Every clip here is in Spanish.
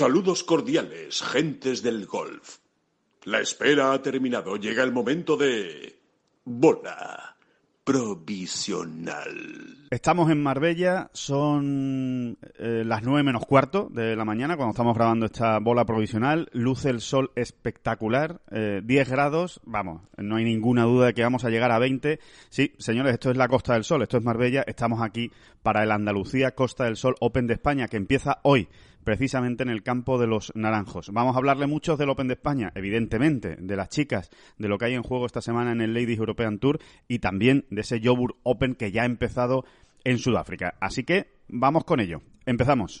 Saludos cordiales, gentes del golf. La espera ha terminado. Llega el momento de... Bola provisional. Estamos en Marbella, son eh, las nueve menos cuarto de la mañana cuando estamos grabando esta bola provisional. Luce el sol espectacular, eh, 10 grados, vamos, no hay ninguna duda de que vamos a llegar a 20. Sí, señores, esto es la Costa del Sol, esto es Marbella, estamos aquí para el Andalucía Costa del Sol Open de España que empieza hoy precisamente en el campo de los naranjos. Vamos a hablarle mucho del Open de España, evidentemente, de las chicas, de lo que hay en juego esta semana en el Ladies European Tour y también de ese Joburg Open que ya ha empezado en Sudáfrica. Así que vamos con ello. Empezamos.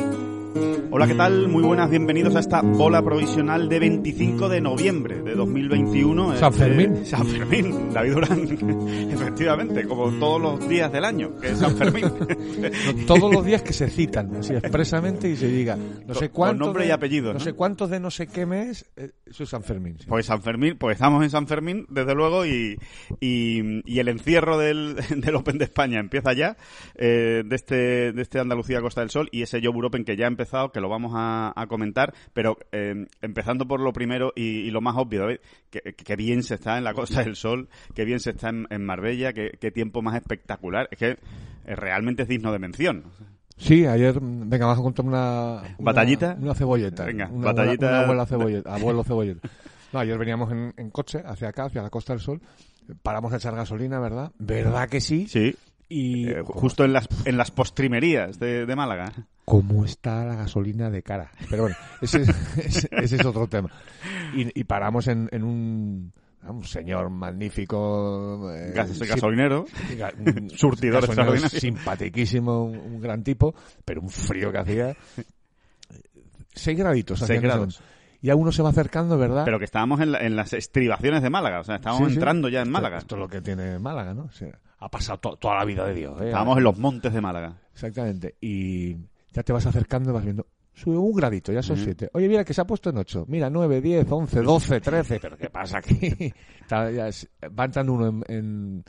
Hola, ¿qué tal? Muy buenas, bienvenidos a esta bola provisional de 25 de noviembre de 2021. San Este, Fermín. San Fermín, David Durán, efectivamente, como todos los días del año, que es San Fermín. No, todos los días que se citan así expresamente y se diga no sé Con- con nombre de, y apellido, no ¿no? sé cuántos de no sé qué mes eh, eso es San Fermín sí. Pues San Fermín, pues estamos en San Fermín, desde luego, y, y, y el encierro del, del Open de España empieza ya, eh, de este de este Andalucía Costa del Sol, y ese Joburg Open que ya ha empezado, que lo vamos a, a comentar, pero eh, empezando por lo primero y, y lo más obvio, David, que, que bien se está en la Costa del Sol, que bien se está en, en Marbella, que, tiempo más espectacular, es que eh, realmente es digno de mención. Sí, ayer mm, venga vamos a contar una, una ¿Batallita? una cebolleta Venga, una, batallita. una abuela cebolleta abuelo cebolleta no, ayer veníamos en, en coche hacia acá hacia la Costa del Sol paramos a echar gasolina verdad verdad que sí, Sí, y eh, justo en las, en las postrimerías de, de Málaga. cómo está la gasolina de cara. Pero bueno, ese, ese- ese es otro tema. Y, y paramos en, en un, un señor magnífico. eh, gasolinero. ga- un Surtidor gasolinero. Simpaticísimo, un, un gran tipo, pero un frío que hacía. Seis graditos. Seis grados. esos. Y a uno se va acercando, ¿verdad? Pero que estábamos en, la- en las estribaciones de Málaga, o sea, estábamos Sí, sí. entrando ya en Esto- Málaga. Esto es lo que tiene Málaga, ¿no? O sea, ha pasado to- toda la vida de Dios. ¿eh? Estábamos en los montes de Málaga. Exactamente. Y ya te vas acercando y vas viendo. Sube un gradito, ya son siete. Oye, mira que se ha puesto en ocho. Mira, nueve, diez, once, doce, trece. ¿Pero qué pasa aquí? Va entrando uno en... en-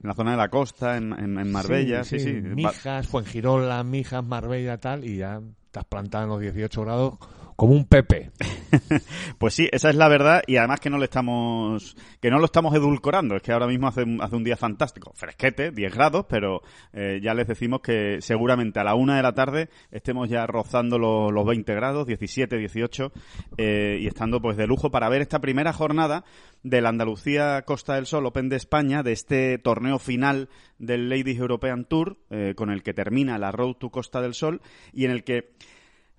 En la zona de la costa, en, en- en Marbella, sí, sí. Mijas, Fuengirola, Mijas, Marbella, tal. Y ya estás plantado en los 18 grados como un pepe. Pues sí, esa es la verdad y además que no le estamos que no lo estamos edulcorando, es que ahora mismo hace, hace un día fantástico, fresquete, 10 grados, pero eh, ya les decimos que seguramente a la una de la tarde estemos ya rozando los, los 20 grados, 17, 18 eh, y estando pues de lujo para ver esta primera jornada del Andalucía Costa del Sol Open de España, de este torneo final del Ladies European Tour, eh, con el que termina la Road to Costa del Sol y en el que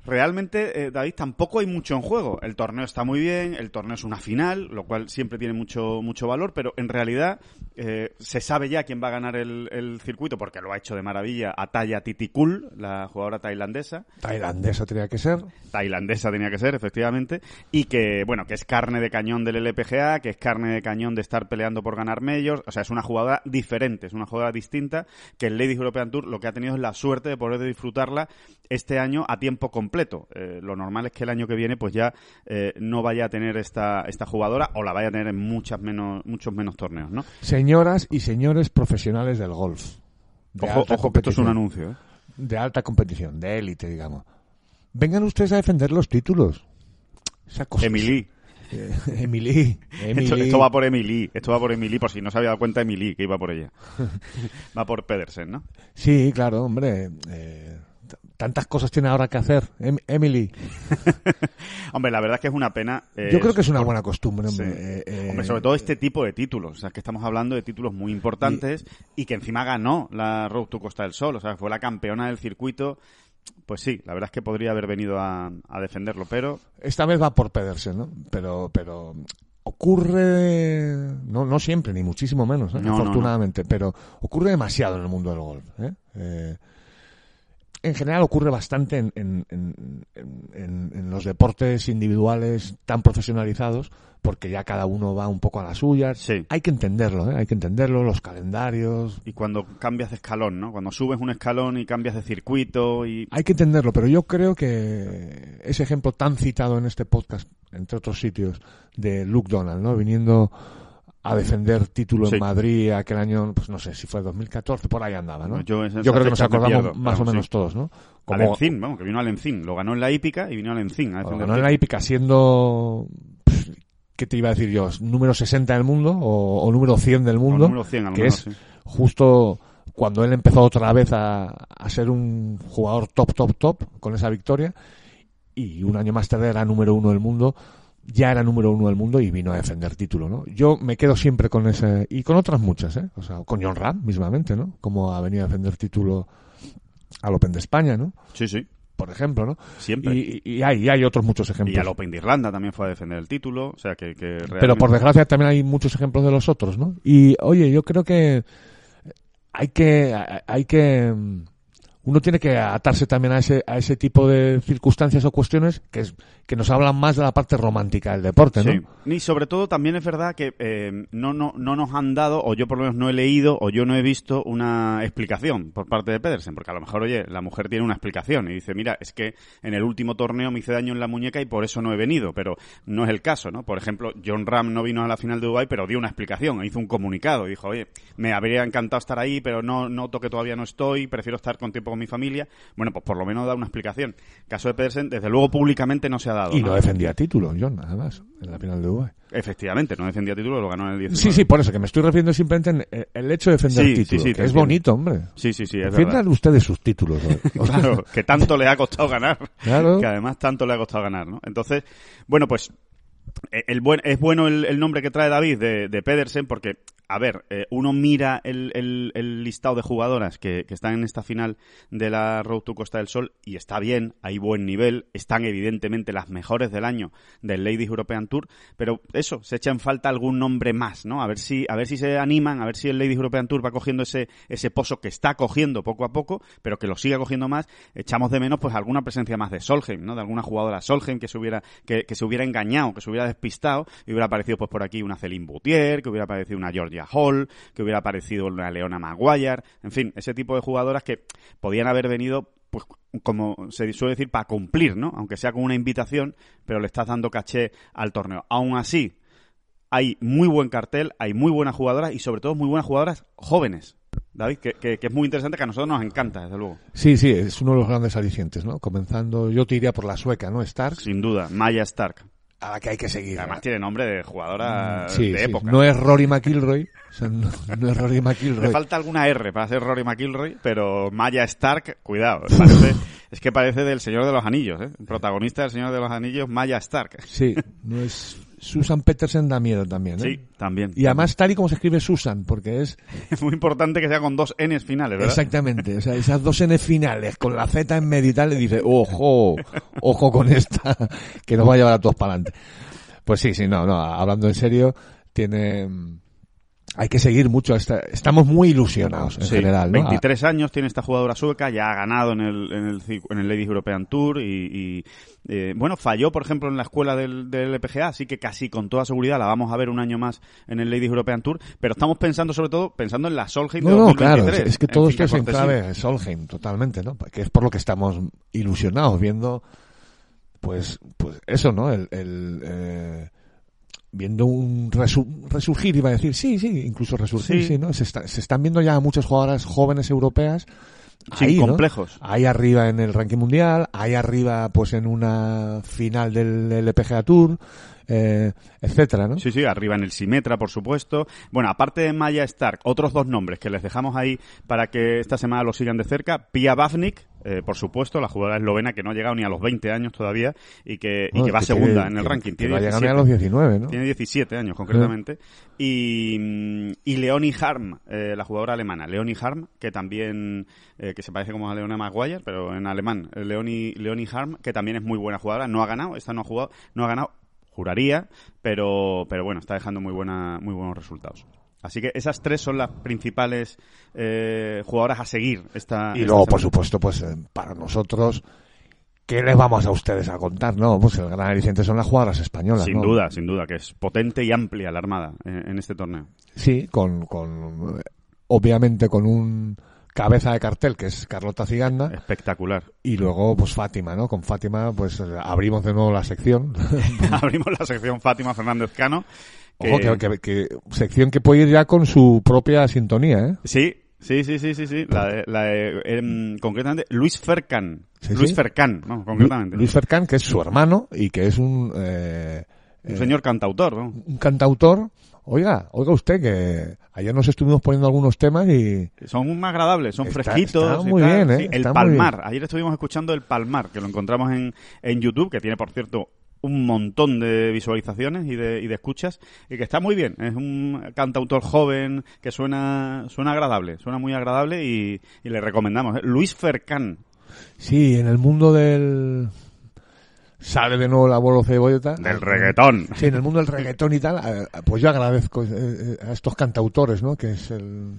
Realmente, eh, David, tampoco hay mucho en juego. El torneo está muy bien, el torneo es una final, lo cual siempre tiene mucho, mucho valor, pero en realidad eh, se sabe ya quién va a ganar el, el circuito, porque lo ha hecho de maravilla Ataya Titikul, la jugadora tailandesa. Tailandesa tenía que ser. Tailandesa tenía que ser, efectivamente, y que, bueno, que es carne de cañón del LPGA, que es carne de cañón de estar peleando por ganar majors, o sea, es una jugadora diferente, es una jugadora distinta, que el Ladies European Tour lo que ha tenido es la suerte de poder disfrutarla este año a tiempo completo. Eh, lo normal es que el año que viene pues ya eh, no vaya a tener esta, esta jugadora o la vaya a tener en muchas menos, muchos menos torneos, ¿no? Señoras y señores profesionales del golf. De Ojo, que esto es un anuncio, ¿eh? De alta competición, de élite, digamos. Vengan ustedes a defender los títulos. Esa cosa- Emily. Eh, Emily. Emily. Esto, esto va por Emily, esto va por Emily, por si no se había dado cuenta Emily que iba por ella. va por Pedersen, ¿no? Sí, claro, hombre. eh, tantas cosas tiene ahora que hacer. Em- Emily, Hombre, la verdad es que es una pena. eh, yo creo que es una por- buena costumbre. Sí. Hombre, Eh, eh, Hombre, sobre todo este tipo de títulos. O sea, que estamos hablando de títulos muy importantes y, que encima ganó la Road to Costa del Sol. O sea, fue la campeona del circuito. Pues sí, la verdad es que podría haber venido a, a defenderlo, pero Esta vez va por Pedersen, ¿no? Pero, pero ocurre, no, no siempre, ni muchísimo menos, ¿eh? No, no, afortunadamente, pero ocurre demasiado en el mundo del golf. ¿eh? Eh, en general ocurre bastante en, en, en, en- los deportes individuales tan profesionalizados, porque ya cada uno va un poco a la suya. Sí. Hay que entenderlo, ¿eh? hay que entenderlo, los calendarios, y cuando cambias de escalón, ¿no? Cuando subes un escalón y cambias de circuito y Hay que entenderlo, pero yo creo que ese ejemplo tan citado en este podcast, entre otros sitios, de Luke Donald, ¿no? Viniendo a defender título Sí. en Madrid aquel año, pues no sé si fue 2014, por ahí andaba, ¿no? Yo creo que nos acordamos pierdo, más o menos sí. todos, ¿no? Alencín, vamos, que vino Alencín. Lo ganó en la hípica y vino Alencín. a defender ganó en la hípica siendo, ¿qué te iba a decir yo? ¿Número 60 del mundo o, o número 100 del mundo? número 100 a lo que mejor, es sí. justo cuando él empezó otra vez a, a ser un jugador top, top, top con esa victoria y un año más tarde era número uno del mundo, ya era número uno del mundo y vino a defender título, ¿no? Yo me quedo siempre con ese, y con otras muchas, ¿eh? O sea, con John Ram mismamente, ¿no? Como ha venido a defender título al Open de España, ¿no? Sí, sí, Por ejemplo, ¿no? siempre. Y, y hay, y hay otros muchos ejemplos. Y al Open de Irlanda también fue a defender el título, o sea que, que Pero por desgracia también hay muchos ejemplos de los otros, ¿no? Y oye, yo creo que hay que hay que uno tiene que atarse también a ese a ese tipo de circunstancias o cuestiones que es que nos hablan más de la parte romántica del deporte, ¿no? Sí. Y sobre todo también es verdad que eh, no, no, no nos han dado, o yo por lo menos no he leído, o yo no he visto una explicación por parte de Pedersen, porque a lo mejor, oye, la mujer tiene una explicación y dice, mira, es que en el último torneo me hice daño en la muñeca y por eso no he venido, pero no es el caso, ¿no? Por ejemplo, John Ram no vino a la final de Dubai, pero dio una explicación, hizo un comunicado, dijo, oye, me habría encantado estar ahí, pero no noto que todavía no estoy, prefiero estar con tiempo con mi familia. Bueno, pues por lo menos da una explicación. Caso de Pedersen, desde luego públicamente no se ha dado. Y no defendía título, John, además, en la final de Dubai. Efectivamente, no defendía título, lo ganó en el 19. Sí, sí, por eso que me estoy refiriendo simplemente en eh, el hecho de defender Sí, sí, título, sí, que es bonito, hombre. Sí, sí, sí, es Defiendan verdad. ustedes sus títulos. Claro, que tanto le ha costado ganar. Claro. Que además tanto le ha costado ganar, ¿no? Entonces, bueno, pues el buen, es bueno el, nombre que trae David de, de Pedersen porque, a ver, eh, uno mira el, listado de jugadoras que, están en esta final de la Road to Costa del Sol y está bien, hay buen nivel, están evidentemente las mejores del año del Ladies European Tour, pero eso, se echa en falta algún nombre más, ¿no? A ver si, a ver si se animan, a ver si el Ladies European Tour va cogiendo ese, ese pozo que está cogiendo poco a poco, pero que lo siga cogiendo más, echamos de menos pues alguna presencia más de Solheim, ¿no? De alguna jugadora Solheim que se hubiera, que se hubiera engañado, que se hubiera despistado, y hubiera aparecido pues por aquí una Celine Boutier, que hubiera aparecido una Georgia Hall, que hubiera aparecido una Leona Maguire, en fin, ese tipo de jugadoras que podían haber venido pues como se suele decir, para cumplir, ¿no? Aunque sea con una invitación, pero le estás dando caché al torneo. Aún así, hay muy buen cartel, hay muy buenas jugadoras y sobre todo muy buenas jugadoras jóvenes. David, que, que- que es muy interesante, que a nosotros nos encanta, desde luego. sí, sí, es uno de los grandes alicientes, ¿no? Comenzando, yo te iría por la sueca, ¿no? Stark, Sin duda, Maya Stark. A la que hay que seguir. Además tiene nombre de jugadora Sí, de sí, época. No es Rory McIlroy. O sea, no, no es Rory Le McIlroy. falta alguna R para ser Rory McIlroy, pero Maya Stark, cuidado, parece- es que parece del Señor de los Anillos, ¿eh? El protagonista del Señor de los Anillos, Maya Stark. Sí, no es. Susan Petersen da miedo también, ¿eh? Sí, también. Y además tal y como se escribe Susan, porque es Es muy importante que sea con dos Ns finales, ¿verdad? exactamente, o sea, esas dos N finales con la Z en medio y tal, le dice, ojo, ojo con esta, que nos va a llevar a todos para adelante. Pues sí, sí, no, no, hablando en serio, tiene, mm, hay que seguir mucho, esta- estamos muy ilusionados en Sí, general, ¿no? 23 años tiene esta jugadora sueca, ya ha ganado en el, en el, en el Ladies European Tour y, y, eh, bueno, falló por ejemplo en la escuela del, del LPGA, así que casi con toda seguridad la vamos a ver un año más en el Ladies European Tour, pero estamos pensando sobre todo, pensando en la Solheim de No, no, 2023. claro, es, es que todo esto es en clave Solheim, totalmente, ¿no? Que es por lo que estamos ilusionados viendo, pues, pues eso, ¿no? El, el, eh, viendo un resu- resurgir, iba a decir, sí, sí, incluso resurgir, Sí. sí, ¿no? Se, está- se están viendo ya muchas jugadoras jóvenes europeas. Ahí, ¿no? complejos. Ahí arriba en el ranking mundial, ahí arriba pues en una final del LPGA Tour, eh, etcétera, ¿no? Sí, sí, arriba en el Simetra, por supuesto. Bueno, aparte de Maya Stark, otros dos nombres que les dejamos ahí para que esta semana lo sigan de cerca. Pia Bafnik, eh, por supuesto, la jugadora eslovena que no ha llegado ni a los 20 años todavía y que, y que va que segunda tiene- en el que- ranking. Tiene no ha llegado ni 17. a los 19, ¿no? Tiene 17 años, concretamente. Y, mm, y Leonie Harm, eh, la jugadora alemana. Leonie Harm, que también, eh, que se parece como a Leona Maguire, pero en alemán. Eh, Leonie, Leonie Harm, que también es muy buena jugadora. No ha ganado, esta no ha jugado, no ha ganado, juraría, pero, pero bueno, está dejando muy, buena, muy buenos resultados. Así que esas tres son las principales eh, jugadoras a seguir esta Y esta luego, por supuesto, pues eh, para nosotros, ¿qué les vamos a ustedes a contar? No, pues el gran aliciente son las jugadoras españolas. Sin ¿no? duda, sin duda, que es potente y amplia la armada en, en este torneo. Sí, con, con, eh, obviamente con un cabeza de cartel que es Carlota Ciganda Espectacular. y luego pues Fátima, ¿no? Con Fátima pues eh, abrimos de nuevo la sección. Abrimos la sección Fátima Fernández Cano. Ojo, que, que- que- sección que puede ir ya con su propia sintonía, ¿eh? Sí, sí, sí, sí, sí, sí. La de, la de, em, concretamente, Luis Fercan. Sí, Luis sí. Fercan, no, concretamente. Luis Fercán, que es su hermano y que es un, eh, Un señor cantautor, ¿no? un cantautor. Oiga, oiga usted que ayer nos estuvimos poniendo algunos temas y Son muy agradables, son Está- fresquitos. está muy bien, ¿eh? Sí, el Palmar. Ayer estuvimos escuchando el Palmar, que lo encontramos en, en YouTube, que tiene, por cierto, un montón de visualizaciones y de, y de escuchas, y que está muy bien. Es un cantautor joven que suena, suena agradable, suena muy agradable y, y le recomendamos. ¿eh? Luis Fercan. sí, en el mundo del... Sale de nuevo la abuelo cebolleta. Del reggaetón. Sí, en el mundo del reggaetón y tal, eh, pues yo agradezco eh, a estos cantautores, ¿no? Que es el...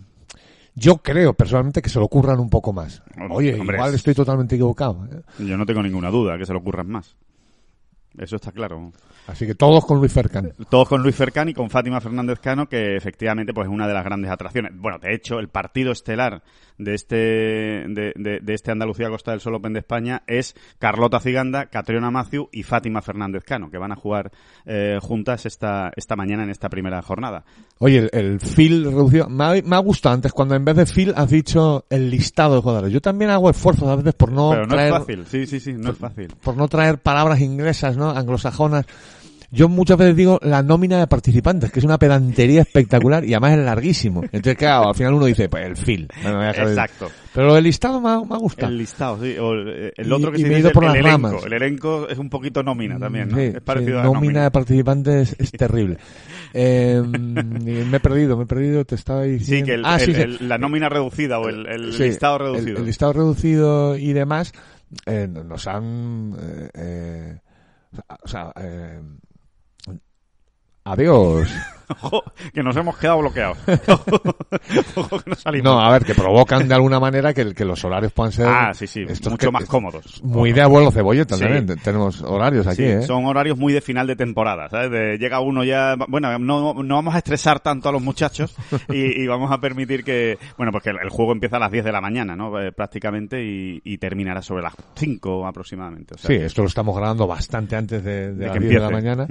Yo creo personalmente que se lo ocurran un poco más. Oye, Hombre, igual es- estoy totalmente equivocado. Yo no tengo ninguna duda que se lo ocurran más. Eso está claro. Así que todos con Luis Fercan. Todos con Luis Fercán y con Fátima Fernández Cano, que efectivamente pues es una de las grandes atracciones. Bueno, de hecho, el partido estelar de este de, de- de este Andalucía Costa del Sol Open de España es Carlota Ciganda, Catriona Maciu y Fátima Fernández Cano, que van a jugar eh, juntas esta, esta mañana en esta primera jornada. Oye, el, el feel reducido. Me ha, me ha gustado antes cuando en vez de feel has dicho el listado de jugadores. Yo también hago esfuerzos a veces por no Pero no traer, es fácil, sí, sí, sí, no es fácil. por no traer palabras inglesas, ¿no? Anglosajonas. Yo muchas veces digo la nómina de participantes, que es una pedantería espectacular y además es larguísimo. Entonces, claro, al final uno dice, pues el feel. Bueno, Exacto. Pero lo del listado me ha, me ha gustado. El listado, sí. O el, el Y- otro que y se he dice ido por el las elenco. ramas. El elenco es un poquito nómina también, ¿no? Sí, es parecido sí, a la nómina nómina. de participantes es terrible. Eh, me he perdido, me he perdido, te estaba diciendo. Sí, que el, Ah, sí, el- sí. el- la nómina reducida o el, el Sí, listado el- reducido. El, listado reducido y demás eh, nos han... eh, eh, o sea, eh, adiós. Ojo, que nos hemos quedado bloqueados. Ojo, que no salimos. No, a ver, que provocan de alguna manera que, que los horarios puedan ser... ah, sí, sí, estos mucho que- más cómodos. Muy de abuelo cebolleta Sí. también. te- Tenemos horarios aquí, ¿eh? son horarios muy de final de temporada, ¿sabes? De- llega uno ya, bueno, no, no vamos a estresar tanto a los muchachos y, y vamos a permitir que, bueno, porque el, el juego empieza a las 10 de la mañana, ¿no? Eh, prácticamente y, y terminará sobre las 5 aproximadamente. O sea, Sí, esto lo estamos grabando bastante antes de, de De las que 10 de la mañana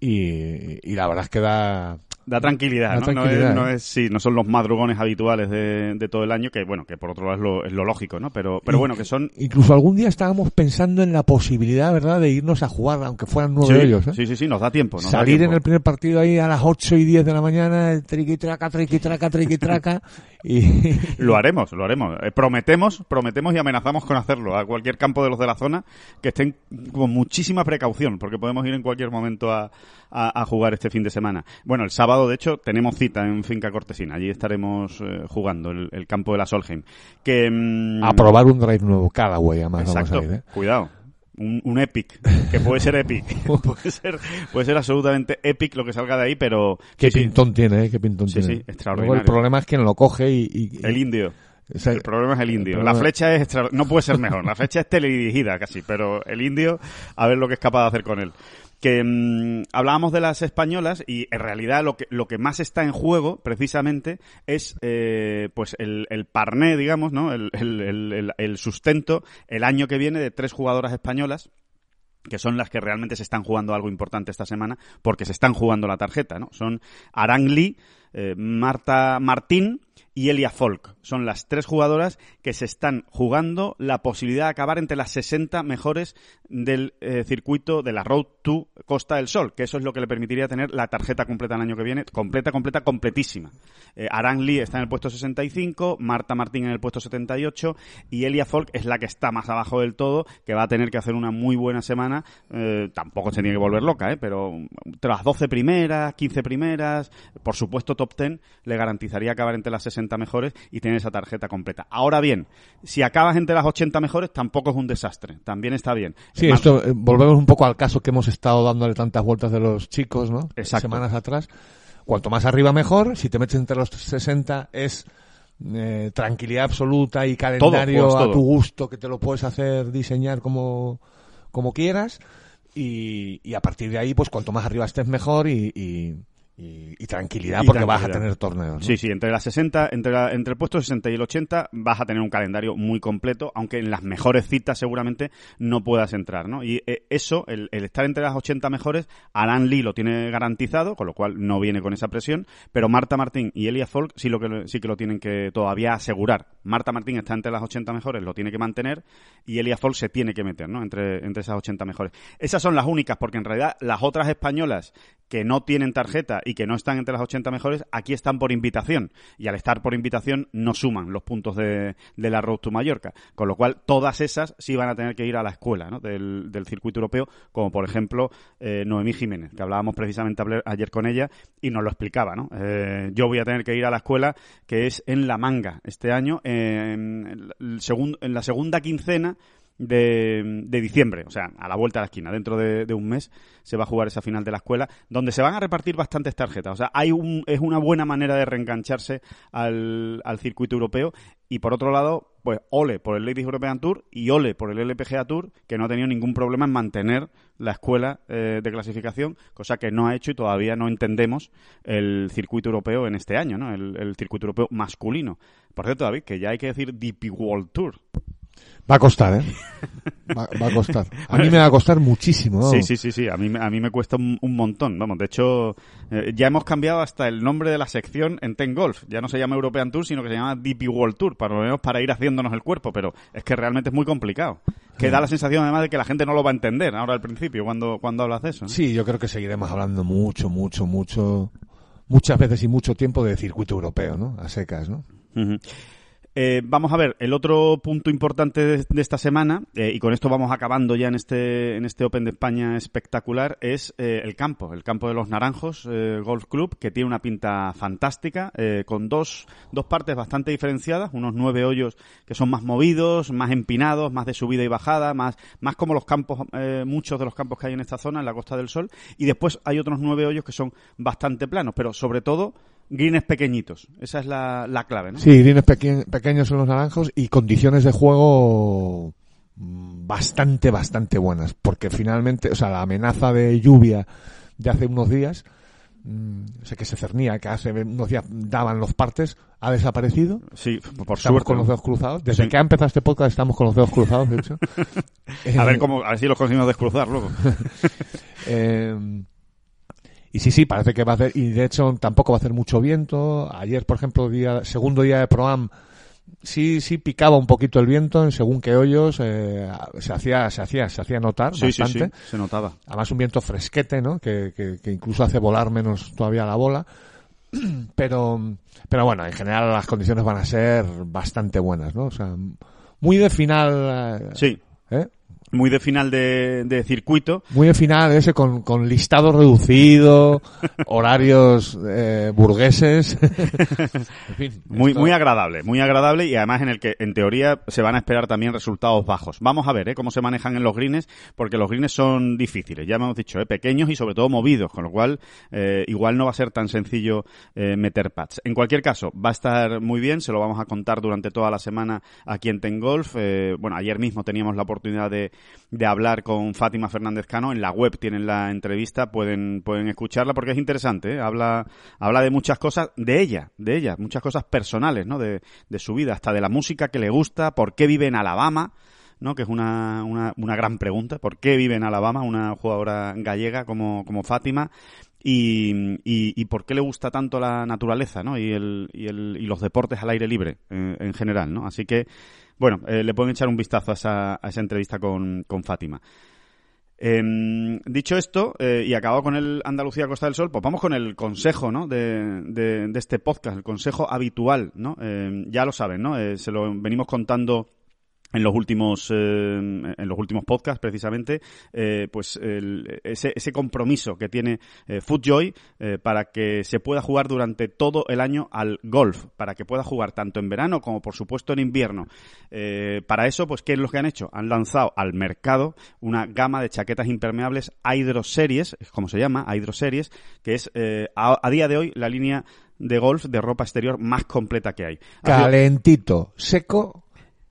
y, y la verdad es que da... Da tranquilidad, Da ¿no? tranquilidad, no, es, no es- sí, no son los madrugones habituales de, de todo el año, que bueno, que por otro lado es lo, es lo lógico, ¿no? Pero, pero bueno, que son... Incluso algún día estábamos pensando en la posibilidad, ¿verdad?, de irnos a jugar, aunque fueran nueve Sí, de ellos, ¿eh? sí, sí, sí, nos da tiempo. Nos da Salir en el primer partido ahí a las 8 y 10 de la mañana, triqui traca, triqui traca, triqui traca, y... Lo haremos, lo haremos. Eh, prometemos, prometemos y amenazamos con hacerlo a cualquier campo de los de la zona que estén con muchísima precaución, porque podemos ir en cualquier momento a, a- a jugar este fin de semana. Bueno, el sábado, de hecho, tenemos cita en Finca Cortesina. Allí estaremos eh, jugando el, el campo de la Solheim. Que, mm, a probar un drive nuevo cada güey, además Exacto, vamos a ir, ¿eh? cuidado. Un, un epic, que puede ser epic, puede ser, puede ser absolutamente epic lo que salga de ahí, pero Qué sí, sí, pintón tiene, ¿eh? Qué pintón Sí, tiene. sí, extraordinario. Luego el problema es quien lo coge y... y- y- el indio. o sea, El problema es el indio. el La flecha es extra- no puede ser mejor. La flecha es teledirigida casi, pero el indio, a ver lo que es capaz de hacer con él. Que mm, hablábamos de las españolas y en realidad lo que lo que más está en juego precisamente es eh, pues el, parné, digamos, ¿no? El, el- sustento el año que viene de tres jugadoras españolas que son las que realmente se están jugando algo importante esta semana porque se están jugando la tarjeta, ¿no? Son Arang Lee, eh, Marta Martín y Elia Folk. Son las tres jugadoras que se están jugando la posibilidad de acabar entre las 60 mejores del eh, circuito de la Road to Costa del Sol, que eso es lo que le permitiría tener la tarjeta completa el año que viene, completa, completa, completísima. Eh, Aran Lee está en el puesto 65, Marta Martín en el puesto 78 y Elia Folk es la que está más abajo del todo, que va a tener que hacer una muy buena semana. Eh, tampoco se tiene que volver loca, pero entre las 12 primeras, 15 primeras, por supuesto top 10, le garantizaría acabar entre las 60 mejores y tener esa tarjeta completa. Ahora bien, si acabas entre las 80 mejores, tampoco es un desastre. También está bien. Sí, esto, eh, volvemos un poco al caso que hemos estado dándole tantas vueltas de los chicos, ¿no? Exacto. Semanas atrás. Cuanto más arriba mejor, si te metes entre los 60 es eh, tranquilidad absoluta y calendario pues, a tu gusto que te lo puedes hacer diseñar como, como quieras y, y a partir de ahí pues cuanto más arriba estés mejor y, y, y- y tranquilidad Y porque vas a tener torneos. ¿no? Sí, sí, entre las 60, entre, la- entre el puesto 60 y el 80 vas a tener un calendario muy completo, aunque en las mejores citas seguramente no puedas entrar, ¿no? Y eh, eso, el, el estar entre las 80 mejores, Alan Lee lo tiene garantizado, con lo cual no viene con esa presión, pero Marta Martín y Elia Folk sí, lo que, sí que lo tienen que todavía asegurar. Marta Martín está entre las 80 mejores, lo tiene que mantener, y Elia Folk se tiene que meter, ¿no? Entre, entre esas 80 mejores. Esas son las únicas, porque en realidad las otras españolas que no tienen tarjeta y que no están entre las 80 mejores, aquí están por invitación. Y al estar por invitación no suman los puntos de, de la Road to Mallorca. Con lo cual, todas esas sí van a tener que ir a la escuela del, del circuito europeo, como por ejemplo eh, Noemí Jiménez, que hablábamos precisamente ayer con ella y nos lo explicaba. ¿no? Eh, yo voy a tener que ir a la escuela que es en La Manga este año, en, el en la segunda quincena de, de diciembre, o sea, a la vuelta de la esquina, dentro de, un mes se va a jugar esa final de la escuela, donde se van a repartir bastantes tarjetas. O sea, hay un, es una buena manera de reengancharse al, al circuito europeo. Y por otro lado, pues ole por el Ladies European Tour y ole por el LPGA Tour, que no ha tenido ningún problema en mantener la escuela eh, de clasificación, cosa que no ha hecho y todavía no entendemos el circuito europeo en este año, ¿no? El, el circuito europeo masculino. Por cierto, David, que ya hay que decir DP World Tour. Va a costar, ¿eh? Va, va a costar. A mí me va a costar muchísimo. ¿no? Sí, sí, sí, sí. A mí, me- a mí me cuesta un, un montón. Vamos, de hecho, eh, ya hemos cambiado hasta el nombre de la sección en Ten Golf. Ya no se llama European Tour, sino que se llama DP World Tour, para lo menos para ir haciéndonos el cuerpo. Pero es que realmente es muy complicado. Que da la sensación, además, de que la gente no lo va a entender ahora al principio, cuando, cuando hablas de eso. ¿no? Sí, yo creo que seguiremos hablando mucho, mucho, mucho, muchas veces y mucho tiempo de circuito europeo, ¿no? A secas, ¿no? Ujú. Eh, vamos a ver, el otro punto importante de, esta semana, eh, y con esto vamos acabando ya en este, en este Open de España espectacular, es eh, el campo, el campo de los Naranjos Golf Club, que tiene una pinta fantástica, con dos, dos partes bastante diferenciadas, unos nueve hoyos que son más movidos, más empinados, más de subida y bajada, más, más como los campos, muchos de los campos que hay en esta zona, en la Costa del Sol, y después hay otros nueve hoyos que son bastante planos, pero sobre todo greens pequeñitos. Esa es la, la clave, ¿no? Sí, greens peque- pequeños en los naranjos y condiciones de juego mm, bastante, bastante buenas. Porque finalmente, o sea, la amenaza de lluvia de hace unos días, mm, sé que se cernía, que hace unos días daban los partes, ha desaparecido. Sí, por Estamos suerte. con los dedos cruzados. Desde Sí. que ha empezado este podcast estamos con los dedos cruzados, de hecho. A ver Eh, cómo, a ver si los conseguimos descruzar luego. Eh, y sí, sí, parece que va a hacer, y de hecho tampoco va a hacer mucho viento. Ayer, por ejemplo, día, segundo día de Proam, sí, sí picaba un poquito el viento en según qué hoyos, eh, se hacía, se hacía, se hacía notar Sí, bastante. sí, se notaba. Además un viento fresquete, ¿no? Que, que, que incluso hace volar menos todavía la bola. Pero, pero bueno, en general las condiciones van a ser bastante buenas, ¿no? O sea, muy de final, eh, Sí, ¿eh? Muy de final de, de circuito. Muy de final ese con, con listado reducido, horarios eh, burgueses. en fin. Muy, esto- muy agradable, muy agradable y además en el que en teoría se van a esperar también resultados bajos. Vamos a ver ¿eh? cómo se manejan en los greens, porque los greens son difíciles, ya hemos dicho, ¿eh? pequeños y sobre todo movidos, con lo cual eh, igual no va a ser tan sencillo eh, meter pads. En cualquier caso, va a estar muy bien, se lo vamos a contar durante toda la semana aquí en Tengolf. Eh, bueno, ayer mismo teníamos la oportunidad de, de hablar con Fátima Fernández Cano, en la web tienen la entrevista, pueden, pueden escucharla porque es interesante, ¿eh? habla, habla de muchas cosas, de ella, de ella, muchas cosas personales, ¿no? De, de su vida, hasta de la música que le gusta, por qué vive en Alabama, ¿no? Que es una, una, una gran pregunta. ¿Por qué vive en Alabama una jugadora gallega como, como Fátima? y, y, por qué le gusta tanto la naturaleza ¿no? y, el, y, el, y los deportes al aire libre eh, en general. ¿no? Así que, bueno, eh, le pueden echar un vistazo a esa, a esa entrevista con, con Fátima. Em, dicho esto, eh, y acabado con el Andalucía Costa del Sol, pues vamos con el consejo, ¿no? De, de, este podcast, el consejo habitual, ¿no? Em, ya lo saben, ¿no? Eh, se lo venimos contando en los últimos eh, en los últimos podcasts precisamente eh, pues el, ese, ese compromiso que tiene eh, Footjoy eh, para que se pueda jugar durante todo el año al golf para que pueda jugar tanto en verano como por supuesto en invierno para eso pues qué es lo que han hecho han lanzado al mercado una gama de chaquetas impermeables Hydro Series es como se llama Hydro Series que es a, a día de hoy la línea de golf de ropa exterior más completa que hay. Calentito, seco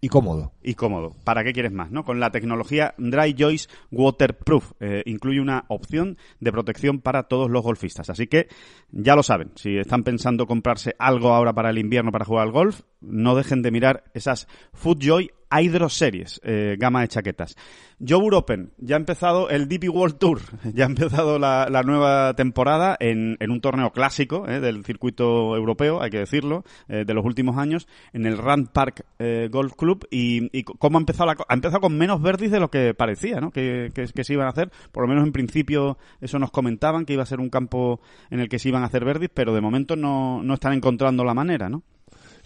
y cómodo. y cómodo. ¿Para qué quieres más? ¿no? Con la tecnología Dry Joyce Waterproof eh, incluye una opción de protección para todos los golfistas. Así que ya lo saben, si están pensando comprarse algo ahora para el invierno para jugar al golf, no dejen de mirar esas FootJoy Hydro Series, eh, gama de chaquetas. Joe Open, ya ha empezado el DP World Tour, ya ha empezado la, la nueva temporada en, en un torneo clásico eh, del circuito europeo, hay que decirlo, eh, de los últimos años, en el Rand Park eh, Golf Club y, y cómo ha empezado la ha empezado con menos verdis de lo que parecía, ¿no? Que, que, que se iban a hacer, por lo menos en principio eso nos comentaban que iba a ser un campo en el que se iban a hacer verdis, pero de momento no, no están encontrando la manera, ¿no?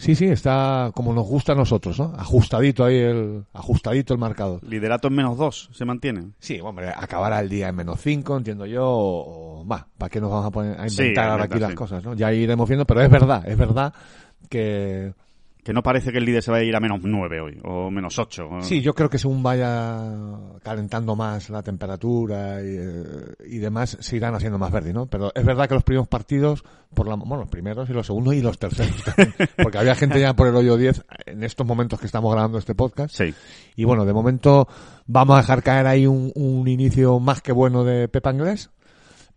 Sí, sí, está como nos gusta a nosotros, ¿no? Ajustadito ahí el, ajustadito el marcador. Liderato en menos dos, se mantiene. Sí, hombre, acabará el día en menos 5, entiendo yo, o, va, ¿para qué nos vamos a poner a inventar ahora aquí las cosas, no? Ya iremos viendo, pero es verdad, es verdad que Que no parece que el líder se vaya a ir a menos nueve hoy, o menos ocho. o- sí, yo creo que según vaya calentando más la temperatura y, eh, y demás, se irán haciendo más verdes, ¿no? Pero es verdad que los primeros partidos, por la, bueno, los primeros y los segundos y los terceros, también, porque había gente ya por el hoyo 10 en estos momentos que estamos grabando este podcast. Sí. Y bueno, de momento vamos a dejar caer ahí un, un inicio más que bueno de Pepa Inglés.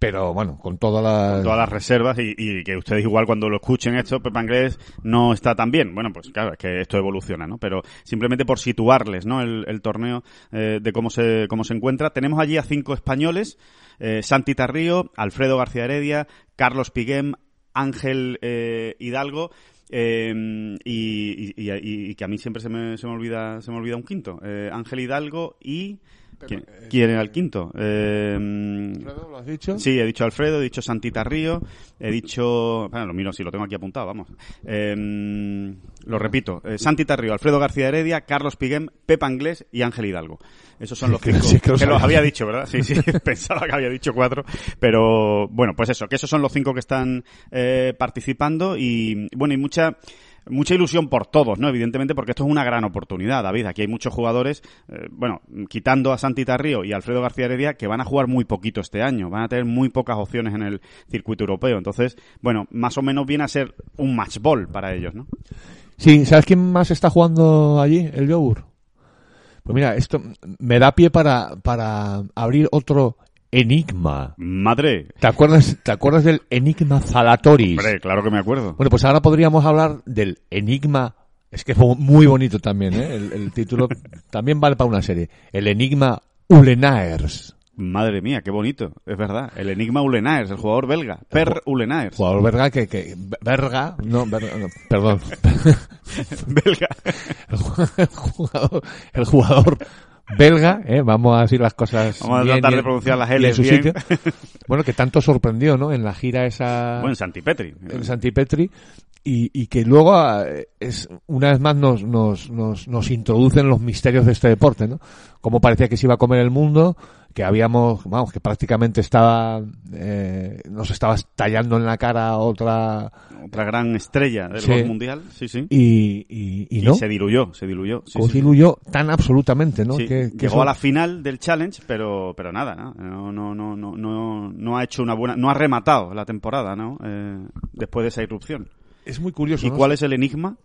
Pero bueno, con todas las... todas las reservas y, y que ustedes igual cuando lo escuchen esto, Pepa Inglés no está tan bien. Bueno, pues claro, es que esto evoluciona, ¿no? Pero simplemente por situarles, ¿no? El, torneo eh, de cómo se, cómo se encuentra. Tenemos allí a cinco españoles, eh, Santi Tarrío, Alfredo García Heredia, Carlos Piguem, Ángel eh, Hidalgo, eh, y, y- que a mí siempre se me, se me olvida se me olvida un quinto Ángel Hidalgo y ¿quién, quién era el quinto? Eh, ¿Lo has dicho? Sí, he dicho Alfredo, he dicho Santita Río, he dicho... Bueno, lo miro, sí, lo tengo aquí apuntado, vamos. Eh, lo repito. Eh, Santita Río, Alfredo García Heredia, Carlos Piguem, Pepa Inglés y Ángel Hidalgo. Esos son los que- cinco sí, que que, lo los había dicho, ¿verdad? Sí, sí, pensaba que había dicho cuatro. Pero bueno, pues eso, que esos son los cinco que están eh, participando y bueno, y mucha mucha ilusión por todos, ¿no? Evidentemente, porque esto es una gran oportunidad, David. Aquí hay muchos jugadores, eh, bueno, quitando a Santi Tarrío y Alfredo García Heredia, que van a jugar muy poquito este año. Van a tener muy pocas opciones en el circuito europeo. Entonces, bueno, más o menos viene a ser un match ball para ellos, ¿no? Sí, ¿sabes quién más está jugando allí? El yogur. Pues mira, esto me da pie para, para abrir otro enigma. Madre. ¿Te acuerdas, ¿Te acuerdas del enigma Zalatoris? Hombre, claro que me acuerdo. Bueno, pues ahora podríamos hablar del enigma. Es que fue muy bonito también, ¿eh? El, el título también vale para una serie. El enigma Ulenaers. Madre mía, qué bonito. Es verdad. El enigma Ulenaers, el jugador belga. Per Ulenaers. Jugador verga que, que verga, no, verga, no, perdón. belga. El jugador, el jugador belga, ¿eh? vamos a decir las cosas. Vamos a bien tratar y de en- pronunciar las y en su bien. sitio. Bueno, que tanto sorprendió, ¿no? En la gira esa Bueno, Santi Petri. en Santipetri y, y que luego eh, es una vez más nos, nos, nos, nos introducen los misterios de este deporte, ¿no? Cómo parecía que se iba a comer el mundo, que habíamos, vamos, que prácticamente estaba, eh, nos estaba estallando en la cara otra Otra gran estrella del Sí. mundial. Sí, sí. y, y, y Y no. se diluyó, se diluyó. Sí, ¿Cómo sí, se sí. diluyó tan absolutamente, ¿no? Que- que Llegó eso- a la final del challenge, pero pero nada, ¿no? No, no, no, no, no, no ha hecho una buena, no ha rematado la temporada, ¿no? Eh, después de esa irrupción. Es muy curioso. ¿Y ¿no? cuál es el enigma?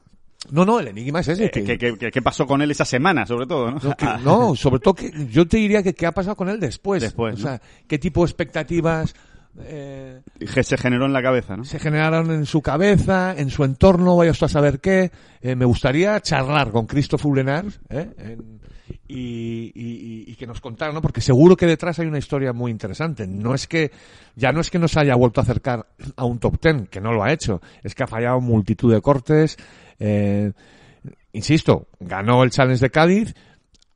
No, no, el enigma es ese. Eh, que- ¿Qué, qué, qué- qué pasó con él esa semana, sobre todo, no? No, que- no, sobre todo que yo te diría que qué ha pasado con él después. Después, O ¿no? sea, qué tipo de expectativas eh, Que se generó en la cabeza, ¿no? se generaron en su cabeza, en su entorno, vaya usted a saber qué. Eh, me gustaría charlar con Christoph Ulenar, ¿eh? en- y, y- y que nos contaran, ¿no? Porque seguro que detrás hay una historia muy interesante. No es que, ya no es que nos haya vuelto a acercar a un top ten, que no lo ha hecho, es que ha fallado multitud de cortes, eh, insisto, ganó el Challenge de Cádiz,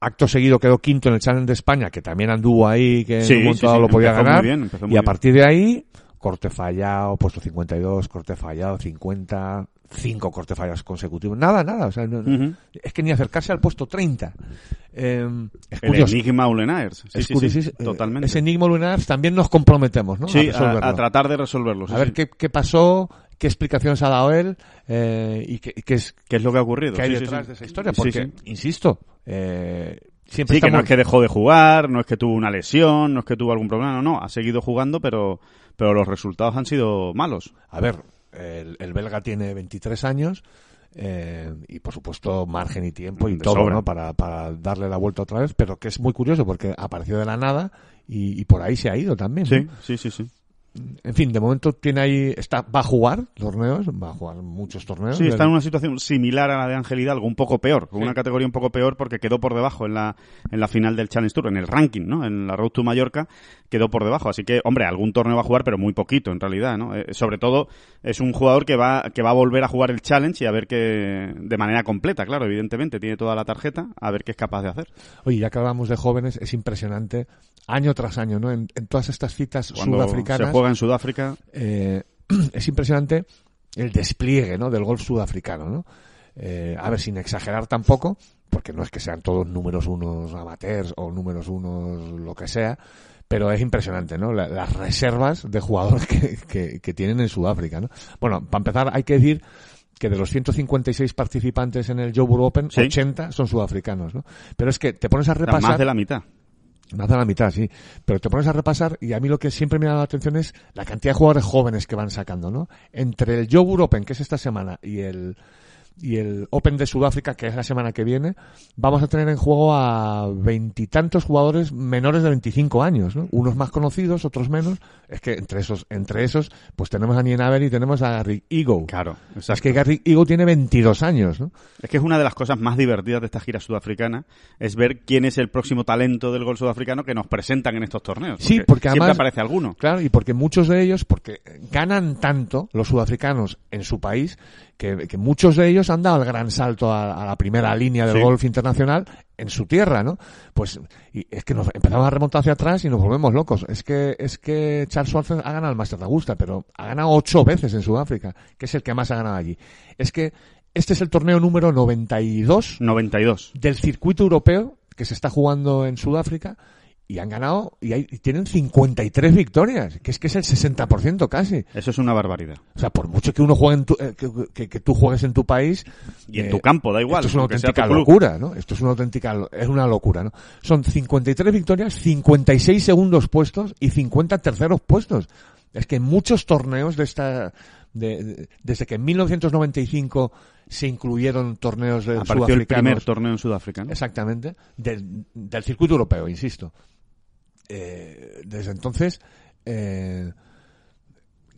acto seguido quedó quinto en el Challenge de España, que también anduvo ahí, que Sí, en un momento sí, dado sí, lo podía ganar, bien, y a bien. partir de ahí, corte fallado, puesto 52, corte fallado, 50, cinco corte fallados consecutivos, nada, nada, o sea, no- es que ni acercarse al puesto 30. Eh, es El curioso. enigma Ulenaers. Sí, es sí, eh, totalmente. Ese enigma lunar también nos comprometemos, ¿no? sí, a, tratar de resolverlo. A ver qué, qué pasó, qué explicaciones ha dado él eh, y qué, qué es, ¿Qué es lo que ha ocurrido? qué hay detrás de esa historia. Porque, insisto, eh, siempre Sí, que no es que dejó de jugar, no es que tuvo una lesión, no es que tuvo algún problema, no, no, ha seguido jugando, pero, pero los resultados han sido malos. A ver, el, el belga tiene 23 años eh, y por supuesto margen y tiempo y De todo, sobra. ¿no? Para, para darle la vuelta otra vez, pero que es muy curioso porque apareció de la nada y, y por ahí se ha ido también. ¿no? Sí, sí, sí, sí. En fin, de momento tiene ahí, está, va a jugar torneos, va a jugar muchos torneos. Sí, está en una situación similar a la de Ángel Hidalgo, un poco peor, con una categoría un poco peor porque quedó por debajo en la, en la final del Challenge Tour, en el ranking, ¿no? En la Road to Mallorca quedó por debajo. Así que, hombre, algún torneo va a jugar, pero muy poquito en realidad, ¿no? Eh, sobre todo, es un jugador que va, que va a volver a jugar el Challenge y a ver que, de manera completa, claro, evidentemente, tiene toda la tarjeta, a ver qué es capaz de hacer. Oye, ya que hablamos de jóvenes, es impresionante, año tras año, ¿no? En, en todas estas citas Cuando sudafricanas. se juega en Sudáfrica, eh, es impresionante el despliegue ¿no? del golf sudafricano. ¿no? Eh, a ver, sin exagerar tampoco, porque no es que sean todos números unos amateurs o números unos lo que sea, pero es impresionante, ¿no? La- las reservas de jugadores que, que, que tienen en Sudáfrica, ¿no? Bueno, para empezar hay que decir que de los 156 participantes en el Joburg Open, Sí. 80 son sudafricanos, ¿no? Pero es que te pones a repasar... más de la mitad. Más de la mitad, sí. Pero te pones a repasar y a mí lo que siempre me ha dado la atención es la cantidad de jugadores jóvenes que van sacando, ¿no? Entre el Joburg Open, que es esta semana, y el y el Open de Sudáfrica, que es la semana que viene, vamos a tener en juego a veintitantos jugadores menores de 25 años, ¿no? Unos más conocidos, otros menos. Es que entre esos, entre esos, pues tenemos a Nienaber y tenemos a Gary Ego. Claro, Es exacto. que Gary Ego tiene 22 años, ¿no? Es que es una de las cosas más divertidas de esta gira sudafricana, es ver quién es el próximo talento del gol sudafricano que nos presentan en estos torneos. Sí, porque siempre además- aparece alguno. Claro, y porque muchos de ellos, porque ganan tanto los sudafricanos en su país, que, que muchos de ellos han dado el gran salto a, a la primera línea del Sí. golf internacional en su tierra, ¿no? Pues y es que nos empezamos a remontar hacia atrás y nos volvemos locos. Es que es que Charles Schwarzer ha ganado el Master de Augusta, pero ha ganado ocho veces en Sudáfrica, que es el que más ha ganado allí. Es que este es el torneo número 92 92. del circuito europeo que se está jugando en Sudáfrica y han ganado y, hay, y tienen 53 victorias, que es que es el 60% casi. Eso es una barbaridad. O sea, por mucho que uno juegue en tu, eh, que, que- que tú juegues en tu país Y en eh, tu campo, da igual. Esto es una auténtica locura, ¿no? Esto es una auténtica, es una locura, ¿no? Son 53 victorias, 56 segundos puestos y 50 terceros puestos. Es que en muchos torneos de esta, de- de- desde que en 1995 se incluyeron torneos de Apareció el sudafricanos. primer torneo en Sudáfrica. ¿no? Exactamente, del, del circuito europeo, insisto. Eh, desde entonces, eh,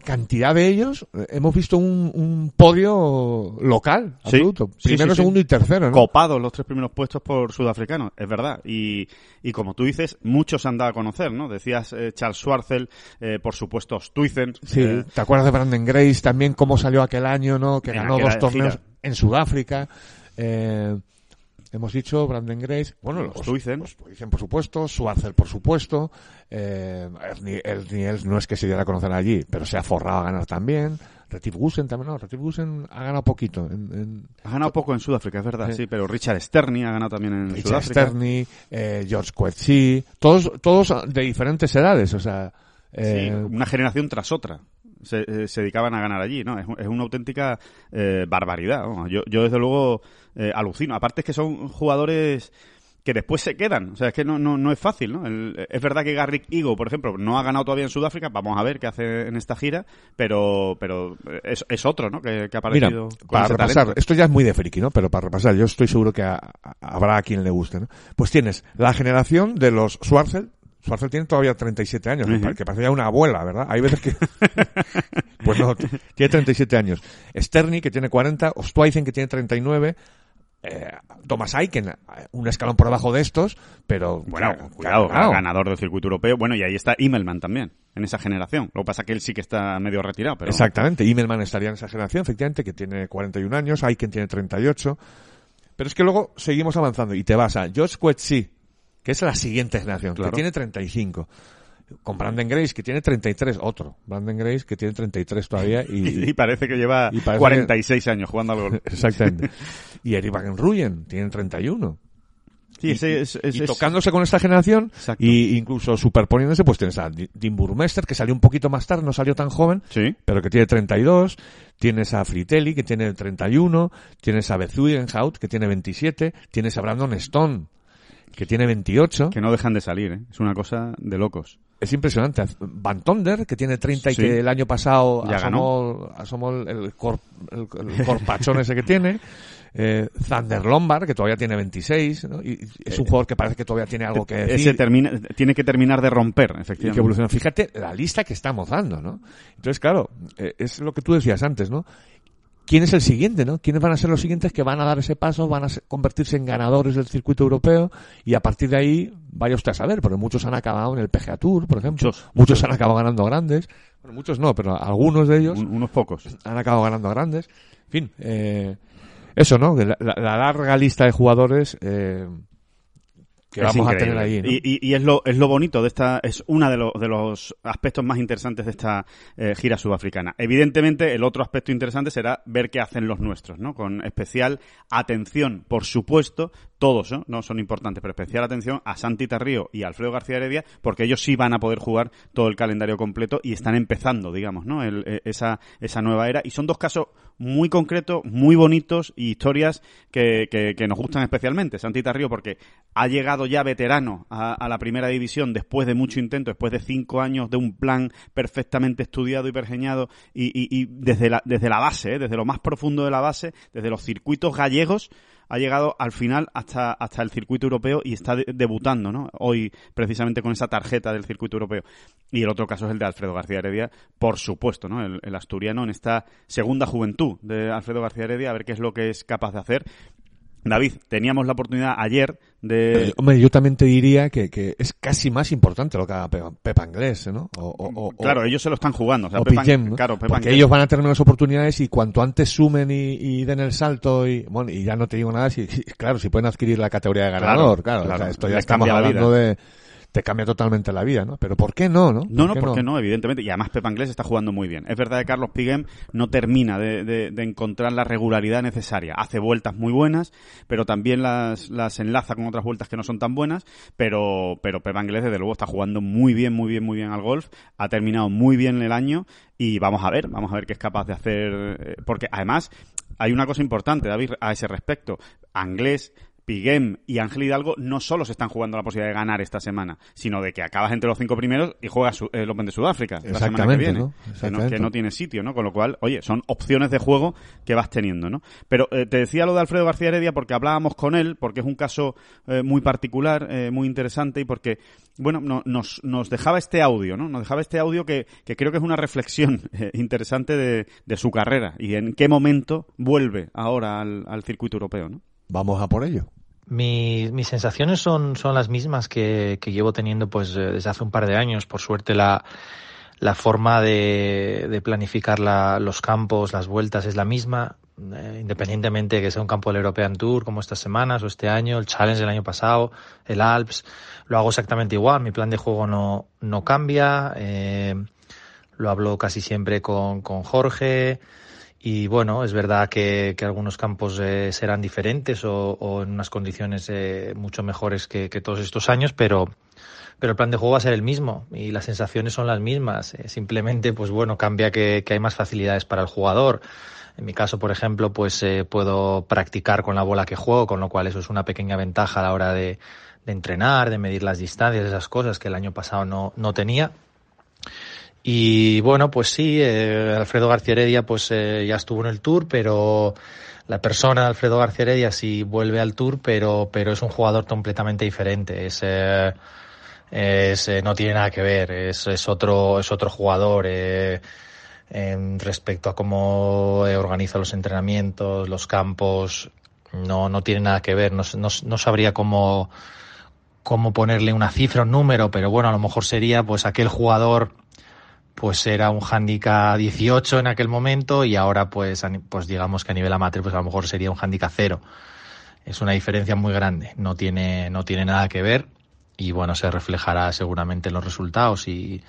cantidad de ellos, eh, hemos visto un, un podio local, Sí, absoluto. sí, Primero, sí, sí. segundo y tercero, ¿no? Copados los tres primeros puestos por sudafricanos, es verdad. Y, y como tú dices, muchos han dado a conocer, ¿no? Decías eh, Charles Schwarzel, eh, por supuesto Stuyven. Sí, eh, ¿te acuerdas de Brandon Grace también cómo salió aquel año, no? Que ganó dos torneos gira. en Sudáfrica. Eh, hemos dicho Brandon Grace, bueno, los los Stuyven, por supuesto, Schwarzer por supuesto, eh, Ernie, Ernie Els no es que se diera a conocer allí, pero se ha forrado a ganar también. Retif Gusen también, no, Retif Gusen ha ganado poquito. En, en ha ganado poco en Sudáfrica, es verdad, Sí. sí, pero Richard Sterney ha ganado también en Richard Sudáfrica. Sterney, eh, George Coetzee, todos, todos de diferentes edades, o sea, Sí, eh, una generación tras otra. Se, eh, se dedicaban a ganar allí, ¿no? Es, es una auténtica eh, barbaridad. Yo, yo, desde luego, eh, alucino. Aparte es que son jugadores que después se quedan. O sea, es que no, no, no es fácil, ¿no? El- es verdad que Garrick Igo, por ejemplo, no ha ganado todavía en Sudáfrica. Vamos a ver qué hace en esta gira. Pero, pero es, es otro, ¿no? Que, que ha aparecido para repasar, talento. esto ya es muy de friki, ¿no? Pero para repasar, yo estoy seguro que a- a- habrá a quien le guste, ¿no? Pues tienes la generación de los Schwarzel. Schwarzel tiene todavía 37 años, Ujú. parece que parece ya una abuela, ¿verdad? Hay veces que... pues no, tiene 37 años. Sterny, que tiene 40, Ostweizen, que tiene 39, eh, Thomas Aiken, eh, un escalón por debajo de estos, pero Bueno, claro, cuidado, claro. ganador del circuito europeo. Bueno, y ahí está Immelman también, en esa generación. Lo que pasa es que él sí que está medio retirado, pero... Exactamente, Immelman estaría en esa generación, efectivamente, que tiene 41 años, Aiken tiene 38. Pero es que luego seguimos avanzando y te vas a Josh Coetzee, que es la siguiente generación, Claro. que tiene 35. Con Brandon Grace, que tiene 33, otro. Brandon Grace, que tiene 33 todavía. Y, Y, parece que lleva y parece 46 años jugando al golf. exactamente. y Eric Van Ruyen, tiene 31. Sí, ese es... y ese tocándose con esta generación Exacto. y incluso superponiéndose, pues tienes a Dean Burmester, que salió un poquito más tarde, no salió tan joven, Sí. pero que tiene 32, tienes a Fritelli, que tiene 31, tienes a Bezuidenhout, que tiene 27, tienes a Brandon Stone, que tiene 28. Que no dejan de salir, ¿eh? Es una cosa de locos. Es impresionante. Van Tonder, que tiene 30 y Sí. que el año pasado Ya asomó, asomó el, el, cor- el- el corpachón ese que tiene. Eh, Thunder Lombard, que todavía tiene 26, ¿no? y es un jugador que parece que todavía tiene algo que decir. Eh, Ese termina, tiene que terminar de romper, y que efectivamente. evoluciona. Fíjate la lista que estamos dando, ¿no? Entonces, claro, eh, es lo que tú decías antes, ¿no? ¿Quién es el siguiente, no? ¿Quiénes van a ser los siguientes que van a dar ese paso, van a convertirse en ganadores del circuito europeo y a partir de ahí vaya usted a saber, porque muchos han acabado en el PGA Tour, por ejemplo. Muchos. Muchos, han acabado ganando grandes. Bueno, muchos no, pero algunos de ellos Un- unos pocos. han acabado ganando grandes. En fin, eh, eso, ¿no? La- la larga lista de jugadores eh, que Es vamos a increíble. tener ahí. ¿no? Y, y- y es lo es lo bonito de esta es uno de, los de los aspectos más interesantes de esta eh, gira sudafricana. Evidentemente el otro aspecto interesante será ver qué hacen los nuestros, ¿no? Con especial atención, por supuesto, todos ¿no? son importantes, pero especial atención a Santi Tarrío y Alfredo García Heredia, porque ellos sí van a poder jugar todo el calendario completo y están empezando, digamos, ¿no? El- eh, esa esa nueva era y son dos casos muy concretos, muy bonitos y historias que, que, que nos gustan especialmente. Santi Tarrío porque ha llegado ya veterano a, a la primera división después de mucho intento, después de cinco años de un plan perfectamente estudiado y pergeñado y, y- y desde, la, desde la base, ¿eh? desde lo más profundo de la base, desde los circuitos gallegos, ha llegado al final hasta, hasta el circuito europeo y está de- debutando, ¿no? Hoy, precisamente con esa tarjeta del circuito europeo. Y el otro caso es el de Alfredo García Heredia, por supuesto, ¿no? El, el asturiano en esta segunda juventud de Alfredo García Heredia, a ver qué es lo que es capaz de hacer. David, teníamos la oportunidad ayer de... Eh, Hombre, yo también te diría que, que es casi más importante lo que haga Pepa, Pepa Inglés, ¿no? O, o- o- claro, ellos se lo están jugando. O sea, o Pepa- ¿no? claro, Pepa porque Inglés- ellos van a tener menos oportunidades y cuanto antes sumen y, y den el salto y bueno y ya no te digo nada si claro si pueden adquirir la categoría de ganador claro, claro, o sea, esto ya estamos hablando de te cambia totalmente la vida no pero por qué no no No, no, ¿por qué no? Evidentemente. Y además Pepa Inglés está jugando muy bien. Es verdad que Carlos Piguem no termina de, de- de encontrar la regularidad necesaria. Hace vueltas muy buenas, pero también las, las enlaza con otras vueltas que no son tan buenas. Pero, pero Pepa Inglés, desde luego, está jugando muy bien, muy bien, muy bien al golf. Ha terminado muy bien el año y vamos a ver, vamos a ver qué es capaz de hacer. eh, Porque además hay una cosa importante, David, a ese respecto. Anglés Piguem y Ángel Hidalgo no solo se están jugando la posibilidad de ganar esta semana, sino de que acabas entre los cinco primeros y juegas el Open de Sudáfrica la semana que viene. ¿no? Que no, que no tiene sitio, ¿no? Con lo cual, oye, son opciones de juego que vas teniendo, ¿no? Pero eh, te decía lo de Alfredo García Heredia porque hablábamos con él, porque es un caso eh, muy particular, eh, muy interesante y porque, bueno, no- nos, nos dejaba este audio, ¿no? Nos dejaba este audio que, que creo que es una reflexión eh, interesante de, de su carrera y en qué momento vuelve ahora al, al circuito europeo, ¿no? vamos a por ello Mi- mis sensaciones son, son las mismas que, que llevo teniendo pues eh, desde hace un par de años. Por suerte la, la forma de, de planificar la- los campos, las vueltas es la misma, eh, independientemente de que sea un campo del European Tour como estas semanas o este año, el Challenge del año pasado, el Alps, lo hago exactamente igual. Mi plan de juego no, no cambia. eh, lo hablo casi siempre con, con Jorge. Y bueno, es verdad que, que algunos campos eh, serán diferentes o, o en unas condiciones eh, mucho mejores que, que todos estos años, pero, pero el plan de juego va a ser el mismo y las sensaciones son las mismas. Eh, simplemente, pues bueno, cambia que, que hay más facilidades para el jugador. En mi caso, por ejemplo, pues eh, puedo practicar con la bola que juego, con lo cual eso es una pequeña ventaja a la hora de, de entrenar, de medir las distancias, esas cosas que el año pasado no, no tenía. Y bueno, pues sí, eh, Alfredo García Heredia pues eh, ya estuvo en el Tour, pero la persona de Alfredo García Heredia sí vuelve al Tour, pero, pero es un jugador completamente diferente. Es, eh, es, eh, no tiene nada que ver, es, es otro, es otro jugador. eh, respecto a cómo eh, organiza los entrenamientos, los campos, no, no tiene nada que ver, no, no, no sabría cómo, cómo ponerle una cifra, un número, pero bueno, a lo mejor sería pues aquel jugador pues era un handicap 18 en aquel momento y ahora pues, pues digamos que a nivel amateur pues a lo mejor sería un handicap 0. Es una diferencia muy grande, no tiene, no tiene nada que ver y bueno, se reflejará seguramente en los resultados y,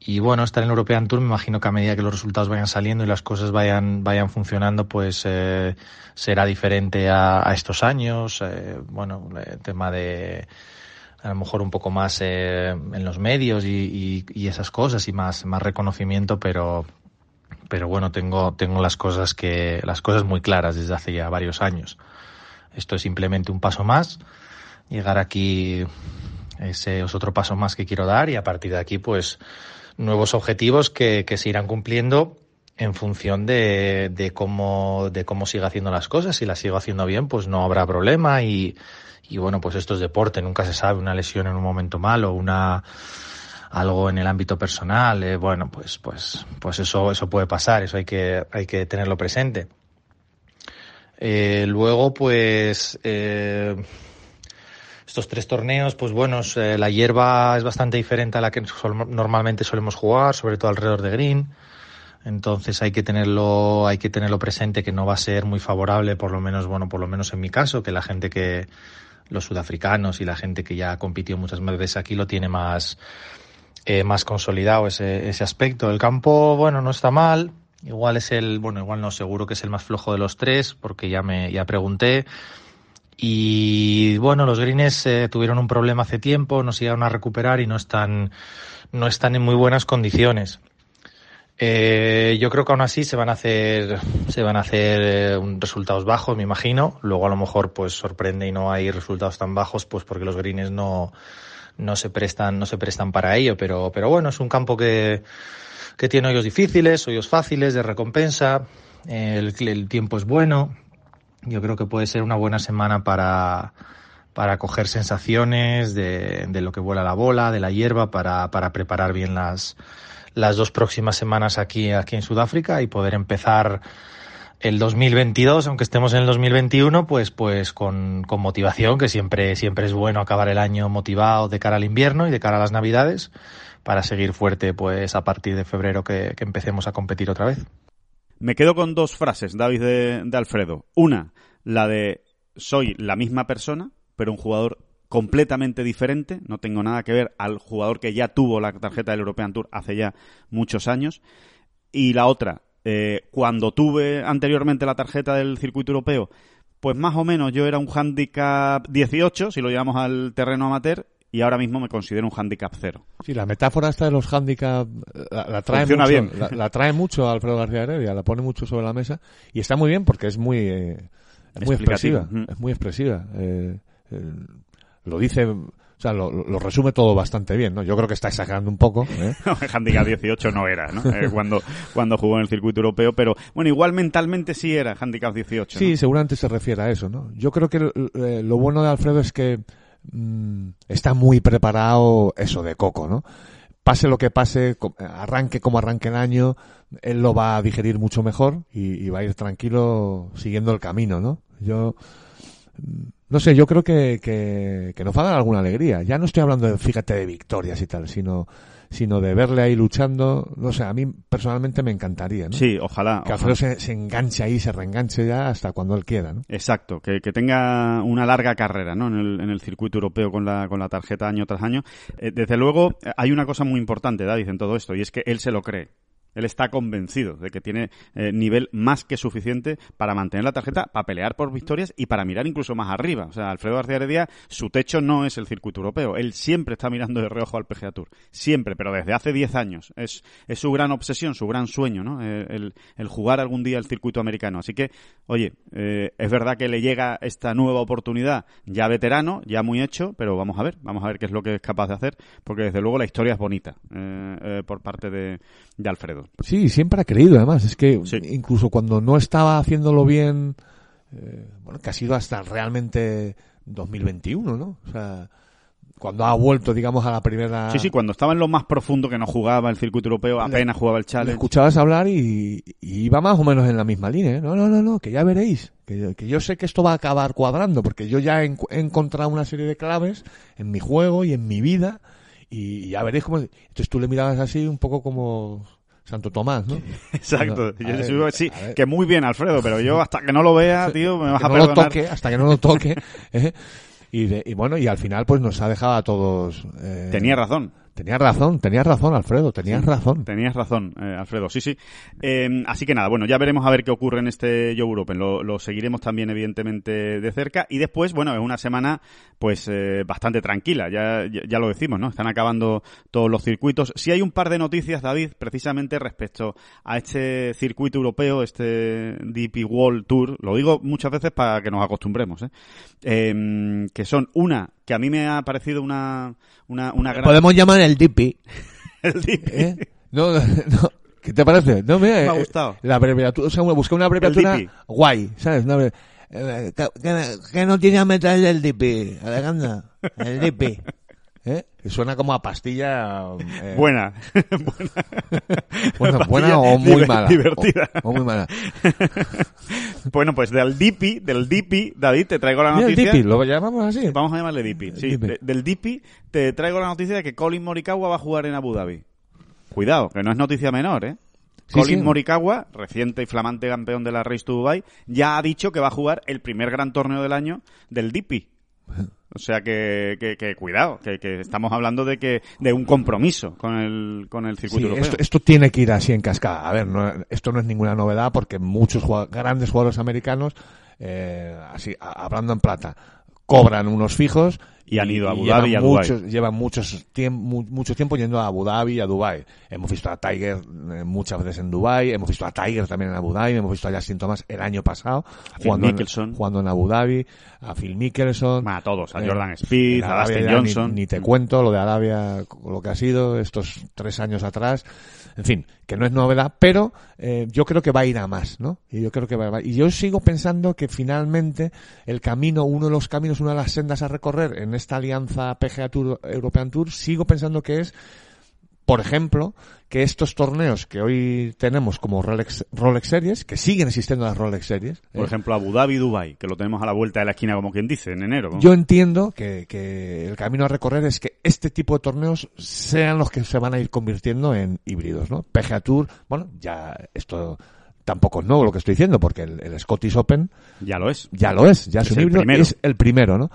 y bueno, estar en European Tour me imagino que a medida que los resultados vayan saliendo y las cosas vayan, vayan funcionando, pues eh, será diferente a, a estos años. Eh, bueno, el tema de a lo mejor un poco más eh, en los medios y, y, y, esas cosas y más, más reconocimiento, pero, pero bueno, tengo, tengo las cosas que, las cosas muy claras desde hace ya varios años. Esto es simplemente un paso más. Llegar aquí ese es otro paso más que quiero dar y a partir de aquí, pues, nuevos objetivos que, que se irán cumpliendo en función de, de cómo, de cómo siga haciendo las cosas. Si las sigo haciendo bien, pues no habrá problema y, y bueno, pues esto es deporte, nunca se sabe, una lesión en un momento malo, una algo en el ámbito personal, eh, bueno, pues pues pues eso eso puede pasar, eso hay que hay que tenerlo presente. Eh, luego, pues eh, estos tres torneos, pues bueno, eh, la hierba es bastante diferente a la que normalmente solemos jugar, sobre todo alrededor de green. Entonces hay que tenerlo, hay que tenerlo presente que no va a ser muy favorable, por lo menos, bueno, por lo menos en mi caso, que la gente que, los sudafricanos y la gente que ya compitió muchas veces aquí lo tiene más, eh, más consolidado ese, ese aspecto. El campo, bueno, no está mal. Igual es el, bueno, igual no, seguro que es el más flojo de los tres, porque ya me, ya pregunté. Y bueno, los greens eh, tuvieron un problema hace tiempo, no se iban a recuperar y no están, no están en muy buenas condiciones. Eh, yo creo que aún así se van a hacer, se van a hacer eh, resultados bajos, me imagino. Luego a lo mejor pues sorprende y no hay resultados tan bajos, pues porque los greens no, no se prestan, no se prestan para ello. Pero, pero bueno, es un campo que, que tiene hoyos difíciles, hoyos fáciles de recompensa. El, el tiempo es bueno. Yo creo que puede ser una buena semana para, para coger sensaciones de, de lo que vuela la bola, de la hierba, para, para preparar bien las, las dos próximas semanas aquí, aquí en Sudáfrica y poder empezar el 2022, aunque estemos en el 2021, pues, pues con, con motivación, que siempre, siempre es bueno acabar el año motivado de cara al invierno y de cara a las navidades, para seguir fuerte, pues a partir de febrero que, que empecemos a competir otra vez. Me quedo con dos frases, David de, de Alfredo. Una, la de soy la misma persona, pero un jugador completamente diferente, no tengo nada que ver al jugador que ya tuvo la tarjeta del European Tour hace ya muchos años. Y la otra, eh, cuando tuve anteriormente la tarjeta del circuito europeo, pues más o menos yo era un handicap 18, si lo llevamos al terreno amateur, y ahora mismo me considero un handicap cero. Sí, la metáfora esta de los handicap la, la trae Funciona mucho, bien. La, la, trae mucho Alfredo García Heredia, la pone mucho sobre la mesa y está muy bien porque es muy eh, es muy expresiva, es muy expresiva. Eh, eh, lo dice, o sea, lo, lo, resume todo bastante bien, ¿no? Yo creo que está exagerando un poco. ¿eh? handicap 18 no era, ¿no? Eh, cuando, cuando jugó en el circuito europeo, pero bueno, igual mentalmente sí era handicap 18. Sí, ¿no? seguramente se refiere a eso, ¿no? Yo creo que eh, lo bueno de Alfredo es que mmm, está muy preparado eso de coco, ¿no? Pase lo que pase, arranque como arranque el año, él lo va a digerir mucho mejor y, y va a ir tranquilo siguiendo el camino, ¿no? Yo, no sé, yo creo que, que, que nos va a dar alguna alegría. Ya no estoy hablando de, fíjate, de victorias y tal, sino, sino de verle ahí luchando. No sé, a mí personalmente me encantaría, ¿no? Sí, ojalá. Que Alfredo se, se, enganche ahí, se reenganche ya hasta cuando él quiera, ¿no? Exacto, que, que tenga una larga carrera, ¿no? En el, en el circuito europeo con la, con la tarjeta año tras año. Eh, desde luego, hay una cosa muy importante, David, en todo esto, y es que él se lo cree. Él está convencido de que tiene eh, nivel más que suficiente para mantener la tarjeta, para pelear por victorias y para mirar incluso más arriba. O sea, Alfredo García Heredia, su techo no es el circuito europeo. Él siempre está mirando de reojo al PGA Tour. Siempre, pero desde hace 10 años. Es, su gran obsesión, su gran sueño, ¿no? El, el, jugar algún día el circuito americano. Así que, oye, eh, es verdad que le llega esta nueva oportunidad ya veterano, ya muy hecho, pero vamos a ver, vamos a ver qué es lo que es capaz de hacer, porque desde luego la historia es bonita eh, por parte de Alfredo. Sí, siempre ha creído, además. Es que sí. incluso cuando no estaba haciéndolo bien, eh, bueno, que ha sido hasta realmente 2021, ¿no? O sea, cuando ha vuelto, digamos, a la primera... Sí, sí, cuando estaba en lo más profundo que no jugaba el circuito europeo, apenas jugaba el Le challenge. escuchabas hablar y, y iba más o menos en la misma línea. ¿eh? No, no, no, no, que ya veréis. Que, yo- que yo sé que esto va a acabar cuadrando, porque yo ya he, he encontrado una serie de claves en mi juego y en mi vida, y ya veréis cómo... Entonces tú le mirabas así un poco como Santo Tomás, ¿no? Exacto. Yo ver, sigo- sí, que muy bien, Alfredo, pero yo hasta que no lo vea, tío, me vas que a no lo perdonar. toque, hasta que no lo toque. ¿eh? Y, de- y bueno, y al final pues nos ha dejado a todos... eh, Tenía razón. Tenías razón, tenías razón, Alfredo, tenías razón. Tenías razón, eh, Alfredo. Sí, sí. Eh, así que nada, bueno, ya veremos a ver qué ocurre en este Yo Europe. Lo, lo seguiremos también, evidentemente, de cerca. Y después, bueno, es una semana, pues, eh, bastante tranquila. Ya, ya, ya lo decimos, ¿no? Están acabando todos los circuitos. Sí hay un par de noticias, David, precisamente respecto a este circuito europeo, este DP World Tour. Lo digo muchas veces para que nos acostumbremos, ¿eh? Eh, que son una, que a mí me ha parecido una, una, una gran... Podemos llamar el Dipi. El DP. ¿eh? No, no. ¿Qué te parece? No, mira, Me ha eh, gustado. La abreviatura, o sea, busqué una abreviatura DP. guay, ¿sabes? Una eh, ¿Qué, qué, qué noticia me traes del Dipi, Alejandra? El Dipi. ¿Eh? Suena como a pastilla... eh, Buena. Pastilla buena o muy mala. Divertida. O, o muy mala. Bueno, pues del DIPI, del DIPI, David, te traigo la noticia. Dipi, lo llamamos así. Vamos a llamarle DIPI. Sí, Dipi. de- del DIPI te traigo la noticia de que Colin Morikawa va a jugar en Abu Dhabi. Cuidado, que no es noticia menor, ¿eh? Sí, Colin sí. Morikawa, reciente y flamante campeón de la Race to Dubai, ya ha dicho que va a jugar el primer gran torneo del año del DIPI. O sea que, que, que cuidado, que, que estamos hablando de que de un compromiso con el con el circuito Sí, europeo. esto, esto tiene que ir así en cascada. A ver, no- esto no es ninguna novedad porque muchos grandes jugadores americanos, eh, así, hablando en plata, cobran unos fijos Y han ido a Abu Dhabi y a Dubái. muchos, Llevan muchos tiemp- mu- mucho tiempo yendo a Abu Dhabi y a Dubai. Hemos visto a Tiger eh, muchas veces en Dubai, hemos visto a Tiger también en Abu Dhabi, hemos visto a Justin Thomas el año pasado Phil jugando en, jugando en Abu Dhabi, a Phil Mickelson. A todos, a Eh, Jordan Spieth, en a Dustin ya ni- Johnson. Ni, te cuento lo de Arabia, lo que ha sido estos tres años atrás. En fin, que no es novedad, pero eh, yo creo que va a ir a más, ¿no? Y yo creo que va a Y yo sigo pensando que finalmente el camino, uno de los caminos, una de las sendas a recorrer en esta alianza PGA Tour, European Tour, sigo pensando que es por ejemplo, que estos torneos que hoy tenemos como Rolex, Rolex Series, que siguen existiendo las Rolex Series, Por ¿eh? ejemplo, Abu Dhabi Dubai, que lo tenemos a la vuelta de la esquina, como quien dice, en enero. ¿no? Yo entiendo que, que el camino a recorrer es que este tipo de torneos sean los que se van a ir convirtiendo en híbridos, ¿no? PGA Tour, bueno, ya esto tampoco es nuevo lo que estoy diciendo, porque el, el Scottish Open Ya lo es. ya lo es, ya es, Es un el híbrido, primero. es el primero, ¿no?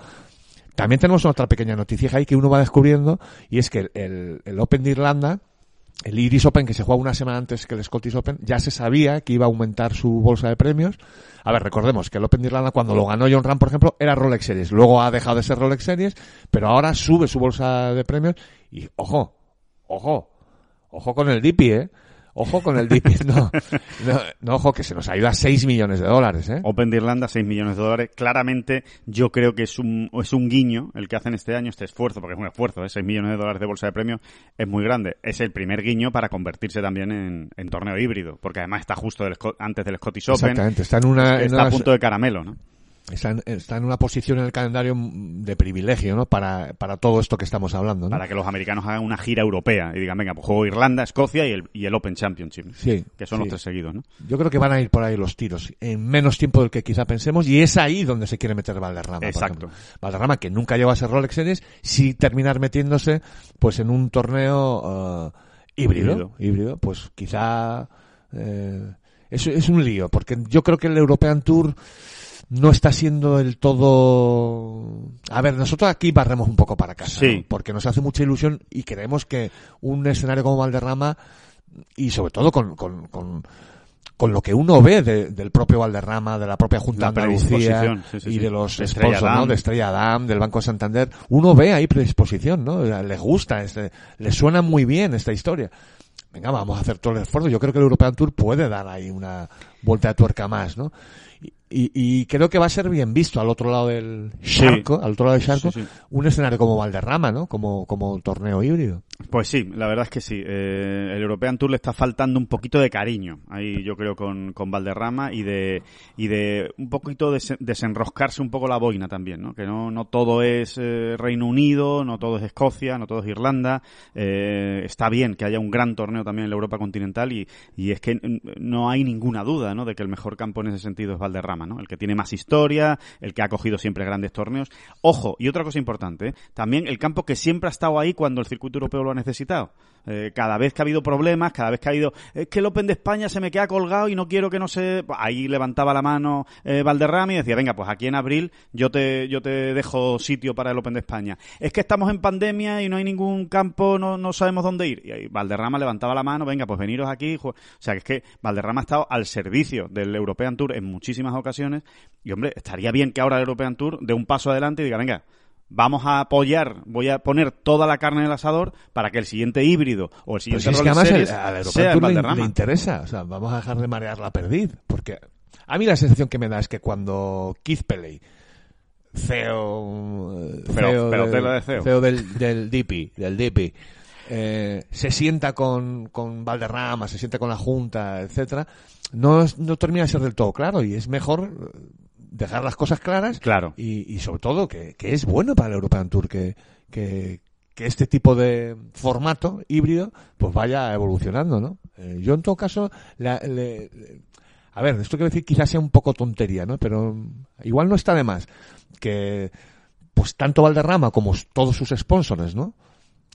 También tenemos otra pequeña noticia ahí que uno va descubriendo, y es que el, Open de Irlanda, el Iris Open que se juega una semana antes que el Scottish Open, ya se sabía que iba a aumentar su bolsa de premios. A ver, recordemos que el Open de Irlanda cuando lo ganó John Ram, por ejemplo, era Rolex Series. Luego ha dejado de ser Rolex Series, pero ahora sube su bolsa de premios y, ojo, ojo, ojo con el Dipi, ¿eh? Ojo con el Dipi. No, no, no, ojo, que se nos ha ido a 6 millones de dólares, ¿eh? Open de Irlanda, 6 millones de dólares. Claramente, yo creo que es un, es un guiño el que hacen este año, este esfuerzo, porque es un esfuerzo, ¿eh? 6 millones de dólares de bolsa de premios es muy grande. Es el primer guiño para convertirse también en, en torneo híbrido, porque además está justo del antes del Scottish Open. Exactamente, está en una, en Está a una- punto de caramelo, ¿no? Está en, está en una posición en el calendario de privilegio, ¿no? Para, para todo esto que estamos hablando, ¿no? Para que los americanos hagan una gira europea y digan, venga, pues juego Irlanda, Escocia y el, y el Open Championship. Sí, Que son sí. los tres seguidos, ¿no? Yo creo que van a ir por ahí los tiros en menos tiempo del que quizá pensemos y es ahí donde se quiere meter Valderrama. Exacto. Valderrama que nunca llegó a ser Rolex Series, sí terminar metiéndose pues en un torneo eh, híbrido, Híbrido. híbrido, pues quizá eh, es, es un lío porque yo creo que el European Tour no está siendo del todo... A ver, nosotros aquí barremos un poco para casa, Sí. ¿no? porque nos hace mucha ilusión y creemos que un escenario como Valderrama y sobre todo con, con, con, con lo que uno ve de- del propio Valderrama, de la propia Junta de La Andalucía sí, sí, y de los De sponsors, ¿no? De Estrella Damm, del Banco Santander, uno ve ahí predisposición, ¿no? Les gusta, este, les suena muy bien esta historia. Venga, vamos a hacer todo el esfuerzo. Yo creo que el European Tour puede dar ahí una, vuelta de tuerca más, ¿no? Y, y, creo que va a ser bien visto al otro lado del charco, al otro lado del charco, Sí, sí. un escenario como Valderrama, ¿no? Como, como torneo híbrido. Pues sí, la verdad es que sí. Eh, el European Tour le está faltando un poquito de cariño ahí, yo creo, con, con Valderrama y de, y de un poquito des- desenroscarse un poco la boina también, ¿no? Que no, no todo es eh, Reino Unido, no todo es Escocia, no todo es Irlanda. Eh, está bien que haya un gran torneo también en la Europa continental y, y es que no hay ninguna duda, ¿no? De que el mejor campo en ese sentido es Valderrama, El que tiene más historia, el que ha cogido siempre grandes torneos. Ojo, y otra cosa importante, también el campo que siempre ha estado ahí cuando el circuito europeo lo ha necesitado. Eh, cada vez que ha habido problemas, cada vez que ha habido, es que el Open de España se me queda colgado y no quiero que no se... Ahí levantaba la mano eh, Valderrama y decía, venga, pues aquí en abril yo te, yo te dejo sitio para el Open de España. Es que estamos en pandemia y no hay ningún campo, no, no sabemos dónde ir. Y ahí Valderrama levantaba la mano, venga, pues veniros aquí. O sea, que es que Valderrama ha estado al servicio del European Tour en muchísimas ocasiones y, hombre, estaría bien que ahora el European Tour dé un paso adelante y diga, venga, vamos a apoyar, voy a poner toda la carne en el asador para que el siguiente híbrido o el siguiente es que el, al sea en le, interesa. O sea, vamos a dejar de marear la perdiz. Porque a mí la sensación que me da es que cuando Keith Pelley, CEO, eh, Pero- pero del, tela de CEO. del, del DP, del DP, eh, se sienta con, con Valderrama, se sienta con la Junta, etcétera, no, no termina de ser del todo claro y es mejor dejar las cosas claras Claro. y, y sobre todo que, que es bueno para el European Tour que, que, que este tipo de formato híbrido pues vaya evolucionando, ¿no? Eh, yo en todo caso, la- le- le- a ver, esto quiero decir quizás sea un poco tontería, ¿no? Pero igual no está de más que pues tanto Valderrama como todos sus sponsors, ¿no?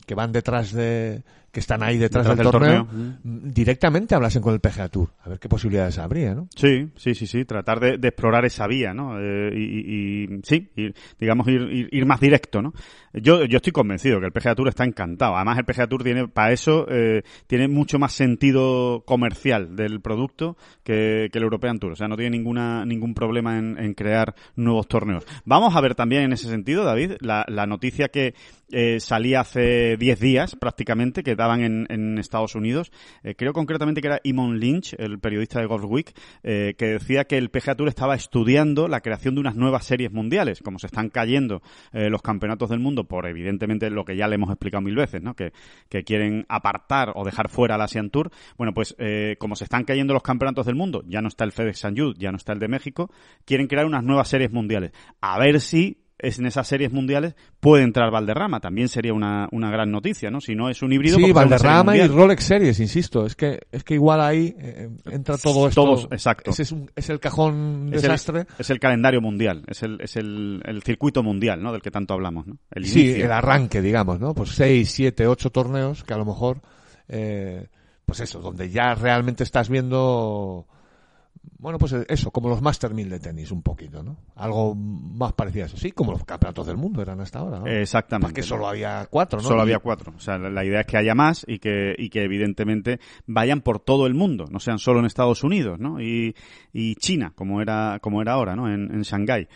Que van detrás de, que están ahí detrás, Detrás del, del torneo, torneo. mm, directamente hablasen con el PGA Tour, a ver qué posibilidades habría, ¿no? Sí, sí, sí, sí, tratar de, de explorar esa vía, ¿no? Eh, y, y- y, sí, ir- digamos ir, ir, ir más directo, ¿no? Yo, yo estoy convencido que el PGA Tour está encantado. Además, el PGA Tour tiene, para eso, eh, tiene mucho más sentido comercial del producto que, que el European Tour. O sea, no tiene ninguna, ningún problema en, en crear nuevos torneos. Vamos a ver también en ese sentido, David, la, la noticia que eh, salía hace 10 días prácticamente, que daban en, Estados Unidos. Eh, creo concretamente que era Imon Lynch, el periodista de Golf Week, eh, que decía que el PGA Tour estaba estudiando la creación de unas nuevas series mundiales, como se están cayendo eh, los campeonatos del mundo por evidentemente lo que ya le hemos explicado mil veces, ¿no? Que, quieren apartar o dejar fuera al Asian Tour. Bueno, pues como se están cayendo los campeonatos del mundo, ya no está el FedEx San Jude, ya no está el de México, quieren crear unas nuevas series mundiales. A ver si es en esas series mundiales puede entrar Valderrama. También sería una, una gran noticia, ¿no? Si no es un híbrido. Sí, porque es una serie Valderrama y. Rolex Series, insisto. Es que, es que igual ahí eh, entra todo esto. Todos, exacto. Ese es, un- es el cajón Es el, desastre. es el calendario mundial, es el, es el, el circuito mundial, ¿no? Del que tanto hablamos, ¿no? El Sí, inicio. el arranque, digamos, ¿no? Pues seis, siete, ocho torneos que a lo mejor, eh, pues eso, donde ya realmente estás viendo, bueno, pues eso, como los Master 1000 de tenis un poquito, ¿no? Algo más parecido a eso. Sí, como los campeonatos del mundo eran hasta ahora, ¿no? Exactamente. Porque solo había cuatro, ¿no? Solo había cuatro. O sea, la, la idea es que haya más y que, y que evidentemente vayan por todo el mundo, no sean solo en Estados Unidos, ¿no? Y, y China, como era, como era ahora, ¿no? En, en Shanghái.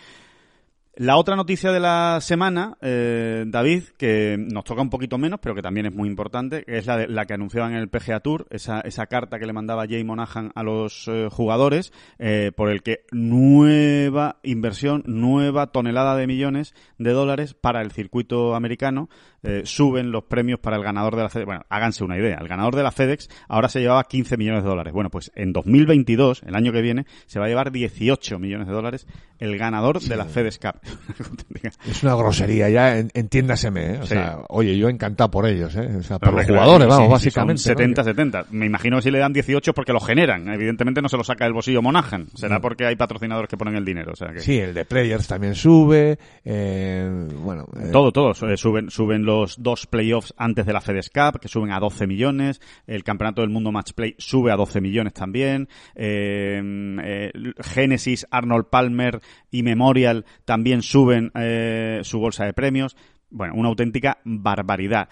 La otra noticia de la semana, eh, David, que nos toca un poquito menos, pero que también es muy importante, es la, de- la que anunciaban en el PGA Tour, esa, esa carta que le mandaba Jay Monahan a los eh, jugadores, eh, por el que nueva inversión, nueva tonelada de millones de dólares para el circuito americano, eh, suben los premios para el ganador de la FedEx. Bueno, háganse una idea, el ganador de la FedEx ahora se llevaba 15 millones de dólares. Bueno, pues en 2022, el año que viene, se va a llevar 18 millones de dólares el ganador de la FedEx Cup. Es una grosería, ya en- entiéndaseme, ¿eh? O Sí. sea, oye, yo encantado por ellos, ¿eh? O sea, por los jugadores, vamos, sí, básicamente. son ¿no? 70, 70. Me imagino que si le dan 18 es porque lo generan. Evidentemente no se lo saca del bolsillo Monahan. Será porque hay patrocinadores que ponen el dinero. O sea que... Sí, el de Players también sube, eh, bueno... eh, Todo, todo. Suben, suben los dos playoffs antes de la FedEx Cup, que suben a 12 millones. El Campeonato del Mundo Match Play sube a 12 millones también. Eh, eh, Genesis, Arnold Palmer y Memorial también suben eh, su bolsa de premios. Bueno, una auténtica barbaridad.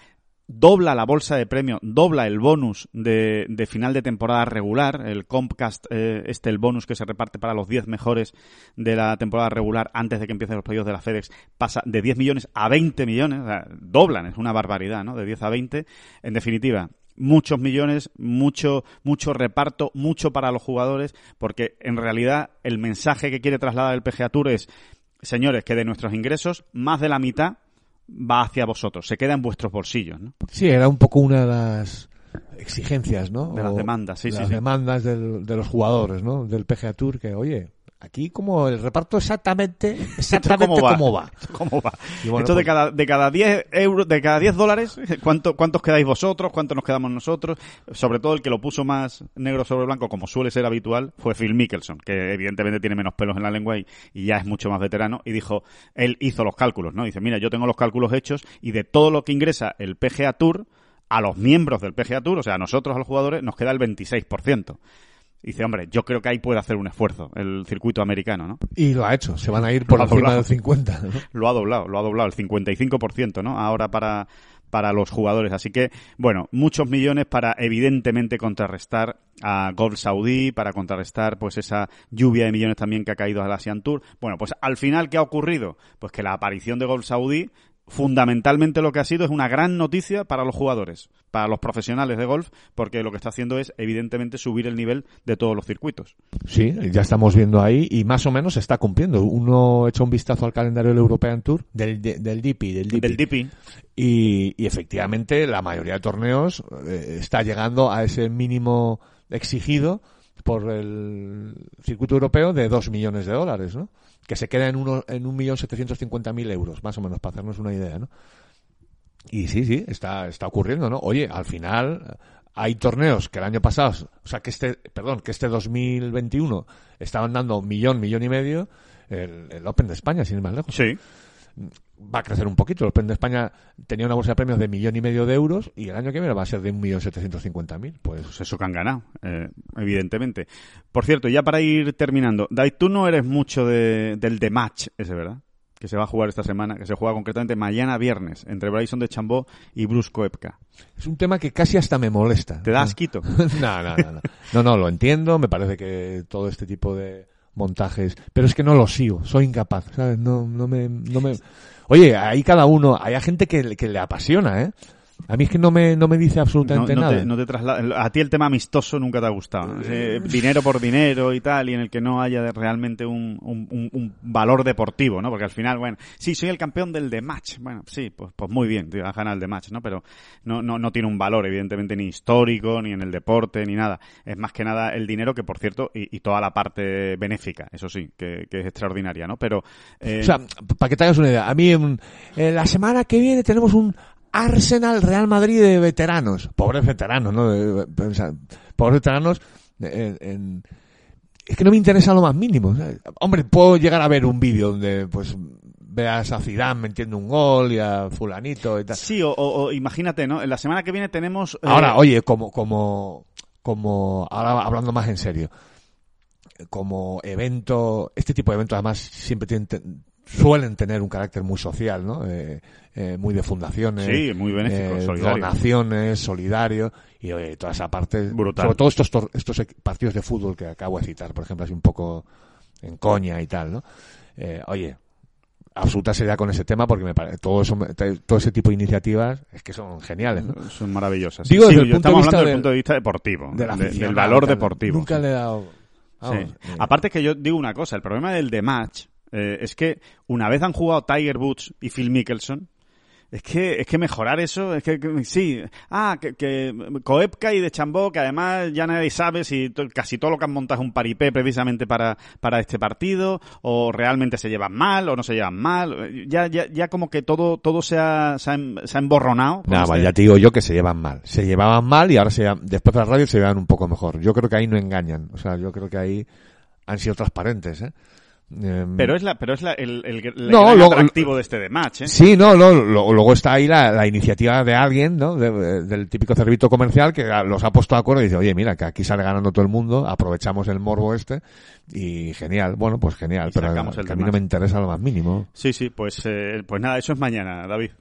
Dobla la bolsa de premios, dobla el bonus de, de final de temporada regular, el Comcast, eh, este, el bonus que se reparte para los 10 mejores de la temporada regular antes de que empiecen los playoffs de la FedEx, pasa de 10 millones a 20 millones, o sea, doblan, es una barbaridad, ¿no? De 10 a 20. En definitiva, muchos millones, mucho, mucho reparto, mucho para los jugadores, porque en realidad el mensaje que quiere trasladar el PGA Tour es, señores, que de nuestros ingresos, más de la mitad va hacia vosotros, se queda en vuestros bolsillos, ¿no? Sí, era un poco una de las exigencias, ¿no? De las demandas, sí, las sí. demandas del- de los jugadores, ¿no? Del PGA Tour, que, oye, aquí como el reparto exactamente, exactamente ¿Cómo va? cómo va. ¿Cómo va? Y bueno, Esto de pues- cada de cada 10 euros, de cada 10 dólares, ¿cuánto, ¿cuántos quedáis vosotros? ¿Cuántos nos quedamos nosotros? Sobre todo el que lo puso más negro sobre blanco, como suele ser habitual, fue Phil Mickelson, que evidentemente tiene menos pelos en la lengua y, y ya es mucho más veterano, y dijo, él hizo los cálculos, ¿no? Dice, mira, yo tengo los cálculos hechos y de todo lo que ingresa el PGA Tour, a los miembros del PGA Tour, o sea, a nosotros, a los jugadores, nos queda el 26%. Dice, hombre, yo creo que ahí puede hacer un esfuerzo el circuito americano, ¿no? Y lo ha hecho, se van a ir por Lo encima del 50. ¿no? lo ha doblado, lo ha doblado, el 55%, ¿no? Ahora para, para los jugadores. Así que, bueno, muchos millones para evidentemente contrarrestar a Golf Saudí, para contrarrestar pues esa lluvia de millones también que ha caído al Asian Tour. Bueno, pues al final, ¿qué ha ocurrido? Pues que la aparición de Golf Saudí fundamentalmente lo que ha sido es una gran noticia para los jugadores, para los profesionales de golf, porque lo que está haciendo es evidentemente subir el nivel de todos los circuitos. Sí, ya estamos viendo ahí y más o menos se está cumpliendo. Uno echa un vistazo al calendario del European Tour, del, de- del DP, del DP. Del DP, Y, y efectivamente la mayoría de torneos eh, está llegando a ese mínimo exigido por el circuito europeo de 2 millones de dólares, ¿no? Que se queda en, uno, en 1.750.000 euros, más o menos, para hacernos una idea, ¿no? Y sí, sí, está, está ocurriendo, ¿no? Oye, al final hay torneos que el año pasado, o sea, que este, perdón, que este 2021 estaban dando millón, millón y medio, el, el Open de España, sin ir más lejos sí. Va a crecer un poquito. El Open de España tenía una bolsa de premios de millón y medio de euros y el año que viene va a ser de un millón setecientos cincuenta mil. Pues Pues eso que han ganado, eh, evidentemente. Por cierto, ya para ir terminando, David, tú no eres mucho de, del The Match, ese, ¿verdad? Que se va a jugar esta semana, que se juega concretamente mañana viernes, entre Bryson de Chambó y Bruce Koepka. es un tema que casi hasta me molesta. ¿Te da asquito? no, no, no, no. No, no, lo entiendo. Me parece que todo este tipo de montajes, pero es que no lo sigo. Soy incapaz, ¿sabes? No, no me, no me. Oye, ahí cada uno, hay gente que, que le apasiona, ¿eh? A mí es que no me, no me dice absolutamente no nada. te, no te traslada- A ti el tema amistoso nunca te ha gustado. Eh, dinero por dinero y tal, y en el que no haya de- realmente un, un- un- valor deportivo, ¿no? Porque al final, bueno, sí, soy el campeón del The Match. Bueno, sí, pues, pues muy bien, te vas a ganar el The Match, ¿no? Pero no, no, no tiene un valor, evidentemente, ni histórico, ni en el deporte, ni nada. Es más que nada el dinero que, por cierto, y, y toda la parte benéfica, eso sí, que, que es extraordinaria, ¿no? Pero... eh, O sea, para que te hagas una idea, a mí en, en la semana que viene tenemos un Arsenal Real Madrid de veteranos. Pobres veteranos, ¿no? De- de- o sea, pobres veteranos. en- en- es que no me interesa lo más mínimo. ¿sabes? Hombre, puedo llegar a ver un vídeo donde pues veas a Zidane metiendo un gol y a fulanito y tal. Sí, o, imagínate, ¿no? En la semana que viene tenemos... eh, Ahora, oye, como, como, como, ahora hablando más en serio, como evento, este tipo de eventos además siempre tienen, suelen tener un carácter muy social, ¿no? Eh, eh, muy de fundaciones. Sí, muy benéfico, eh, solidario. Donaciones, solidario, y oye, toda esa parte, Brutal. sobre todo estos, estos equ- partidos de fútbol que acabo de citar, por ejemplo, así un poco en coña y tal, ¿no? Oye, absoluta seriedad con ese tema porque me parece, todo eso, todo ese tipo de iniciativas es que son geniales, ¿no? Son maravillosas. Digo, Sí, desde el yo- punto de estamos hablando del- el punto de vista deportivo, del de- valor deportivo. Nunca le he dado. vamos, Sí. Aparte es que yo digo una cosa, el problema del The Match eh, es que una vez han jugado Tiger Woods y Phil Mickelson, es que, es que mejorar eso, es que, que- sí, ah, que, que Koepka y de Chambó, que además ya nadie sabe si to- casi todo lo que han montado es un paripé precisamente para, para este partido, o realmente se llevan mal, o no se llevan mal, ya, ya, ya como que todo, todo se ha, se ha, em- se ha emborronado. Nada, este- ya te digo yo que se llevan mal. Se llevaban mal y ahora se después de la radio se llevan un poco mejor. Yo creo que ahí no engañan. O sea, yo creo que ahí han sido transparentes, ¿eh? Em, Pero es la, pero es la, el, el, el No, luego- atractivo de este The Match, ¿eh? Sí, no, no, lo- luego está ahí la, la iniciativa de alguien, ¿no? De- del típico servito comercial que los ha puesto de acuerdo y dice, oye, mira, que aquí sale ganando todo el mundo, aprovechamos el morbo este y genial, bueno, pues genial, pero el que a mí no me interesa lo más mínimo. Sí, sí, pues, eh, pues nada, eso es mañana, David.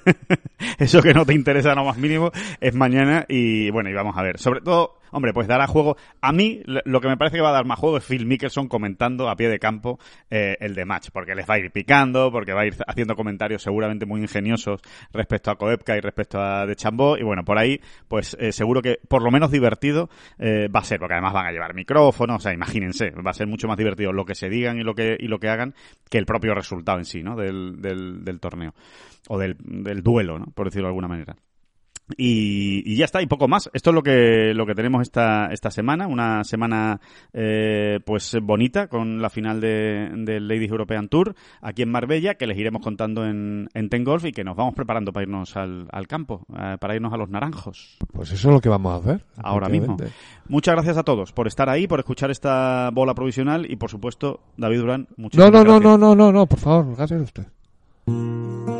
eso que no te interesa lo más mínimo es mañana y bueno, y vamos a ver. Sobre todo, hombre, pues dará juego. A mí, lo que me parece que va a dar más juego es Phil Mickelson comentando a pie de campo eh, el de match, porque les va a ir picando, porque va a ir haciendo comentarios seguramente muy ingeniosos respecto a Koepka y respecto a De Chambó, y bueno, por ahí, pues eh, seguro que por lo menos divertido eh, va a ser, porque además van a llevar micrófonos, o sea, imagínense, va a ser mucho más divertido lo que se digan y lo que, y lo que hagan que el propio resultado en sí, ¿no? Del, del, torneo, o del, del duelo, ¿no? Por decirlo de alguna manera. Y, ya está, y poco más. Esto es lo que, lo que tenemos esta, esta semana, una semana eh, pues bonita con la final del de Ladies European Tour aquí en Marbella, que les iremos contando en, en Ten Golf y que nos vamos preparando para irnos al, al campo, eh, para irnos a los naranjos. Pues eso es lo que vamos a hacer. Ahora mismo. Muchas gracias a todos por estar ahí, por escuchar esta bola provisional y por supuesto, David Durán, muchas no, no, gracias. No, no, no, no, no, por favor, gracias a usted.